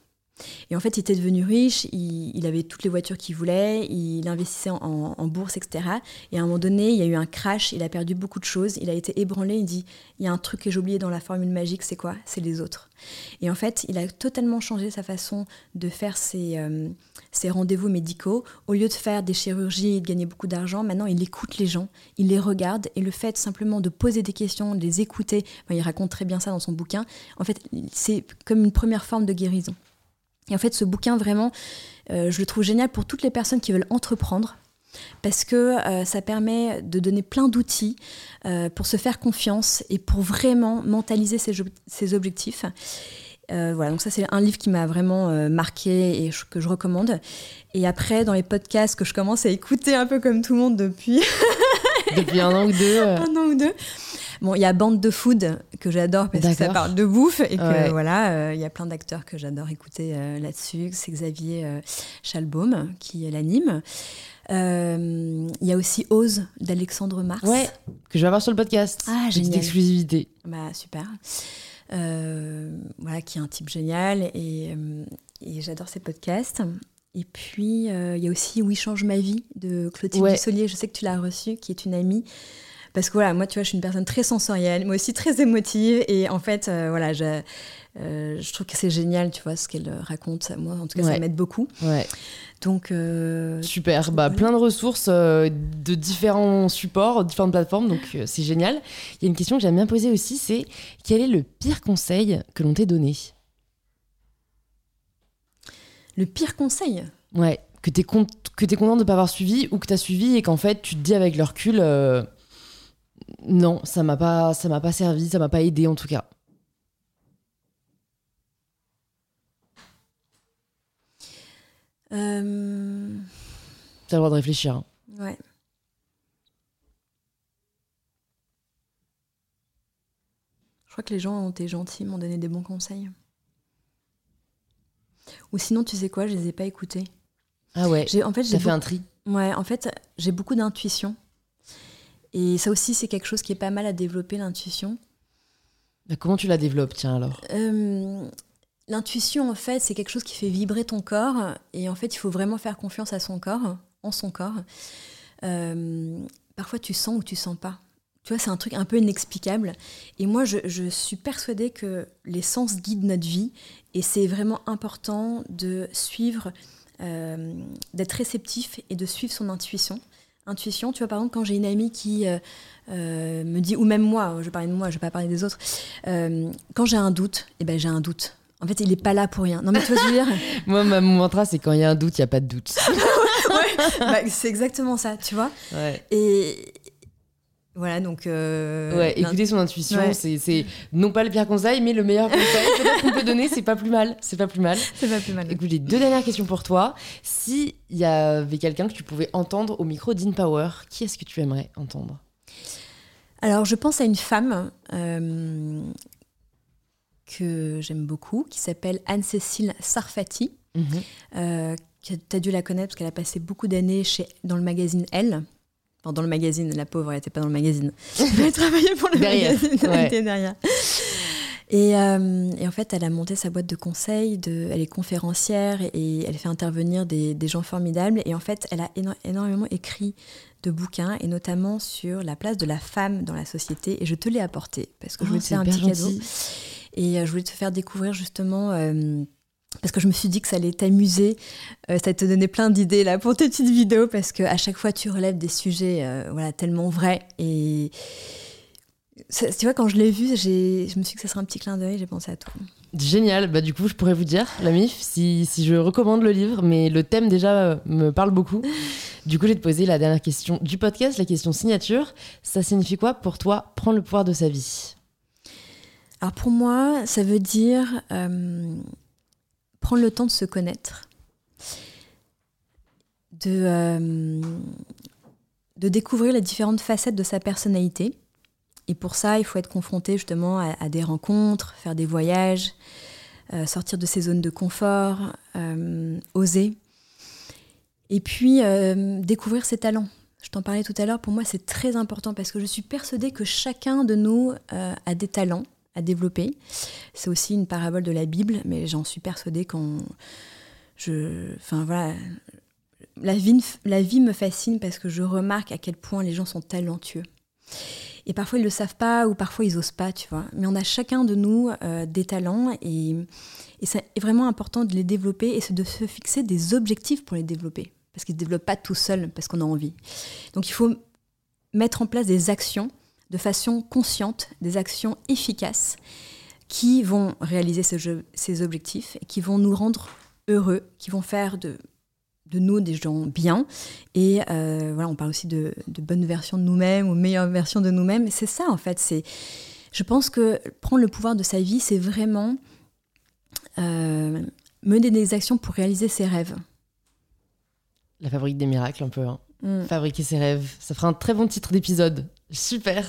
Et en fait, il était devenu riche, il, avait toutes les voitures qu'il voulait, il investissait en, bourse, etc. Et à un moment donné, il y a eu un crash, il a perdu beaucoup de choses, il a été ébranlé, il dit, il y a un truc que j'ai oublié dans la formule magique, c'est quoi? C'est les autres. Et en fait, il a totalement changé sa façon de faire ses, euh, ses rendez-vous médicaux. Au lieu de faire des chirurgies et de gagner beaucoup d'argent, maintenant il écoute les gens, il les regarde et le fait simplement de poser des questions, de les écouter, il raconte très bien ça dans son bouquin, en fait c'est comme une première forme de guérison. Et en fait ce bouquin vraiment, euh, je le trouve génial pour toutes les personnes qui veulent entreprendre. Parce que euh, ça permet de donner plein d'outils euh, pour se faire confiance et pour vraiment mentaliser ses, ob- ses objectifs. Euh, voilà, donc ça c'est un livre qui m'a vraiment euh, marqué et je- que je recommande. Et après, dans les podcasts que je commence à écouter un peu comme tout le monde depuis Depuis un an ou deux. euh, un an ou deux. Bon, il y a Bande de Food que j'adore parce que ça parle de bouffe et que Ouais. voilà, euh, il y a plein d'acteurs que j'adore écouter euh, là-dessus. C'est Xavier euh, Chalbaum qui l'anime. Euh, Il y a aussi Ose d'Alexandre Mars. Ouais, que je vais avoir sur le podcast. Ah, Petite génial. exclusivité. Bah, super. Euh, voilà, qui est un type génial et, et j'adore ses podcasts. Et puis, euh, il y a aussi Oui, change ma vie de Clotilde Ouais. Dussolier. Je sais que tu l'as reçu, qui est une amie. Parce que voilà, moi, tu vois, je suis une personne très sensorielle, mais aussi très émotive. Et en fait, euh, voilà, je, euh, je trouve que c'est génial, tu vois, ce qu'elle raconte. Moi, en tout cas, ça m'aide beaucoup. Ouais. Donc. Euh, Super. Bah, plein de ressources de différents supports, différentes plateformes. Donc, c'est génial. Il y a une question que j'aime bien poser aussi c'est quel est le pire conseil que l'on t'ait donné? Le pire conseil? Ouais que tu es, es, content de ne pas avoir suivi ou que tu as suivi et qu'en fait tu te dis avec le recul euh, non ça m'a pas ça m'a pas servi ça m'a pas aidé en tout cas euh... t'as le droit de réfléchir hein. ouais je crois que les gens ont été gentils m'ont donné des bons conseils ou sinon tu sais quoi je les ai pas écoutés ah ouais. J'ai, en fait, j'ai fait un tri. Ouais, en fait, j'ai beaucoup d'intuition. Et ça aussi, c'est quelque chose qui est pas mal à développer, l'intuition. comment tu la développes, tiens, alors? Euh, L'intuition, en fait, c'est quelque chose qui fait vibrer ton corps. Et en fait, il faut vraiment faire confiance à son corps, en son corps. Euh, parfois, tu sens ou tu sens pas. Tu vois, c'est un truc un peu inexplicable. Et moi, je, je, suis persuadée que les sens guident notre vie. Et c'est vraiment important de suivre euh, d'être réceptif et de suivre son intuition. Intuition, tu vois, par exemple, quand j'ai une amie qui euh, euh, me dit, ou même moi, je parler de moi, je vais pas parler des autres, quand j'ai un doute, eh ben j'ai un doute. En fait, il est pas là pour rien. Non, mais tu vois ce que je veux dire? Moi, mon mantra, c'est quand il y a un doute, il n'y a pas de doute. ouais, bah, c'est exactement ça, tu vois? Ouais. Et, voilà, donc. Euh, ouais, écouter son intuition, c'est non pas le pire conseil, mais le meilleur conseil qu'on peut donner. C'est pas plus mal. C'est pas plus mal. C'est pas plus mal. Écoute, j'ai deux dernières questions pour toi. S'il y avait quelqu'un que tu pouvais entendre au micro d'InPower, qui est-ce que tu aimerais entendre? Alors, je pense à une femme euh, que j'aime beaucoup, qui s'appelle Anne-Cécile Sarfati. Mhm. Euh, tu as dû la connaître parce qu'elle a passé beaucoup d'années dans le magazine Elle dans le magazine, la pauvre, elle n'était pas dans le magazine. Elle travaillait pour le magazine, elle était derrière. Et, euh, et, en fait, elle a monté sa boîte de conseil, de, elle est conférencière et elle fait intervenir des, des gens formidables. Et en fait, elle a énormément écrit de bouquins, et notamment sur la place de la femme dans la société. Et je te l'ai apporté parce que je voulais te oh, faire un petit cadeau. Et euh, je voulais te faire découvrir justement euh, parce que je me suis dit que ça allait t'amuser, euh, ça te donnait plein d'idées là pour tes petites vidéos, parce qu'à chaque fois tu relèves des sujets euh, voilà, tellement vrais. Et tu vois, quand je l'ai vu, je me suis dit que ça serait un petit clin d'œil, j'ai pensé à toi. Génial, bah du coup je pourrais vous dire, la MIF, si, si, je recommande le livre, mais le thème déjà euh, me parle beaucoup. Du coup, je vais te poser la dernière question du podcast, la question signature. Ça signifie quoi pour toi prendre le pouvoir de sa vie? Alors pour moi, ça veut dire prendre le temps de se connaître, de, euh, de découvrir les différentes facettes de sa personnalité. Et pour ça, il faut être confronté justement à, des rencontres, faire des voyages, euh, sortir de ses zones de confort, euh, oser. Et puis, découvrir ses talents. Je t'en parlais tout à l'heure, pour moi c'est très important parce que je suis persuadée que chacun de nous a des talents à développer. C'est aussi une parabole de la Bible, mais j'en suis persuadée quand je, enfin voilà, la vie, la vie me fascine parce que je remarque à quel point les gens sont talentueux. Et parfois ils le savent pas ou parfois ils osent pas, tu vois. Mais on a chacun de nous euh, des talents et, et c'est vraiment important de les développer et de se fixer des objectifs pour les développer. Parce qu'ils ne se développent pas tout seuls parce qu'on a envie. Donc il faut mettre en place des actions de façon consciente des actions efficaces qui vont réaliser ces objectifs et qui vont nous rendre heureux, qui vont faire de, de nous des gens bien. Et euh, voilà, on parle aussi de, de bonnes versions de nous-mêmes ou meilleures versions de nous-mêmes. C'est ça, en fait. C'est, je pense que prendre le pouvoir de sa vie, c'est vraiment euh, mener des actions pour réaliser ses rêves. La fabrique des miracles, un peu. Hein. Mm. Fabriquer ses rêves. Ça fera un très bon titre d'épisode. Super.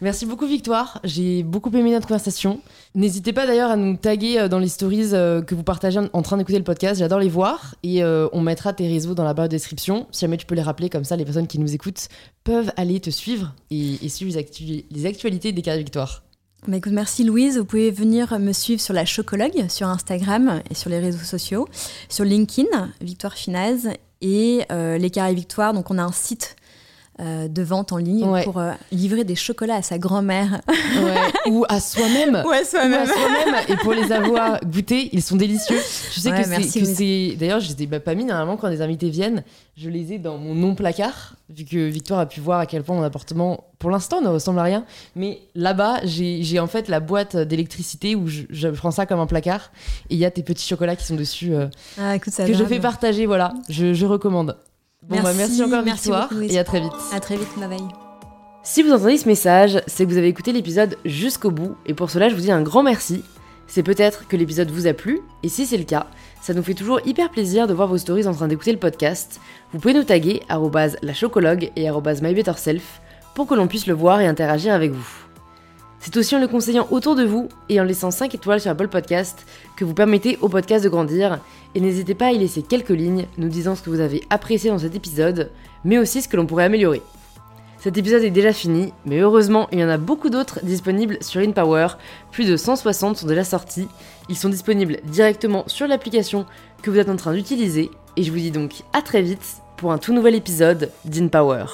Merci beaucoup Victoire. J'ai beaucoup aimé notre conversation. N'hésitez pas d'ailleurs à nous taguer euh, dans les stories euh, que vous partagez en train d'écouter le podcast. J'adore les voir. Et euh, on mettra tes réseaux dans la barre de description. Si jamais tu peux les rappeler, comme ça les personnes qui nous écoutent peuvent aller te suivre et, suivre les, actualités des carrières Victoire. Bah écoute, merci Louise. Vous pouvez venir me suivre sur la Chocologue, sur Instagram et sur les réseaux sociaux, sur LinkedIn, Victoire Finaz et les carrés Victoire. Donc on a un site euh, de vente en ligne Ouais. pour euh, livrer des chocolats à sa grand-mère. Ouais. Ou à soi-même. Ouais, Ou à soi-même. Et pour les avoir goûtés, ils sont délicieux. Je sais Ouais, que c'est-. D'ailleurs, je les ai bah, pas mis normalement quand des invités viennent. Je les ai dans mon non-placard, vu que Victoire a pu voir à quel point mon appartement, pour l'instant, ne ressemble à rien. Mais là-bas, j'ai en fait la boîte d'électricité où je, je prends ça comme un placard. Et il y a tes petits chocolats qui sont dessus euh, Ah, écoute, ça que je fais partager. Voilà, je, je recommande. Bon, bah, Merci, encore, merci Victoire. beaucoup, Louise. et à très vite. À très vite, ma veille. Si vous entendez ce message, c'est que vous avez écouté l'épisode jusqu'au bout, et pour cela je vous dis un grand merci. C'est peut-être que l'épisode vous a plu, et si c'est le cas, ça nous fait toujours hyper plaisir de voir vos stories en train d'écouter le podcast. Vous pouvez nous taguer arrobase la chocologue et arrobase mybetterself pour que l'on puisse le voir et interagir avec vous. C'est aussi en le conseillant autour de vous et en laissant 5 étoiles sur Apple Podcast que vous permettez au podcast de grandir. Et n'hésitez pas à y laisser quelques lignes nous disant ce que vous avez apprécié dans cet épisode, mais aussi ce que l'on pourrait améliorer. Cet épisode est déjà fini, mais heureusement, il y en a beaucoup d'autres disponibles sur InPower. Plus de 160 sont déjà sortis. Ils sont disponibles directement sur l'application que vous êtes en train d'utiliser. Et je vous dis donc à très vite pour un tout nouvel épisode d'InPower.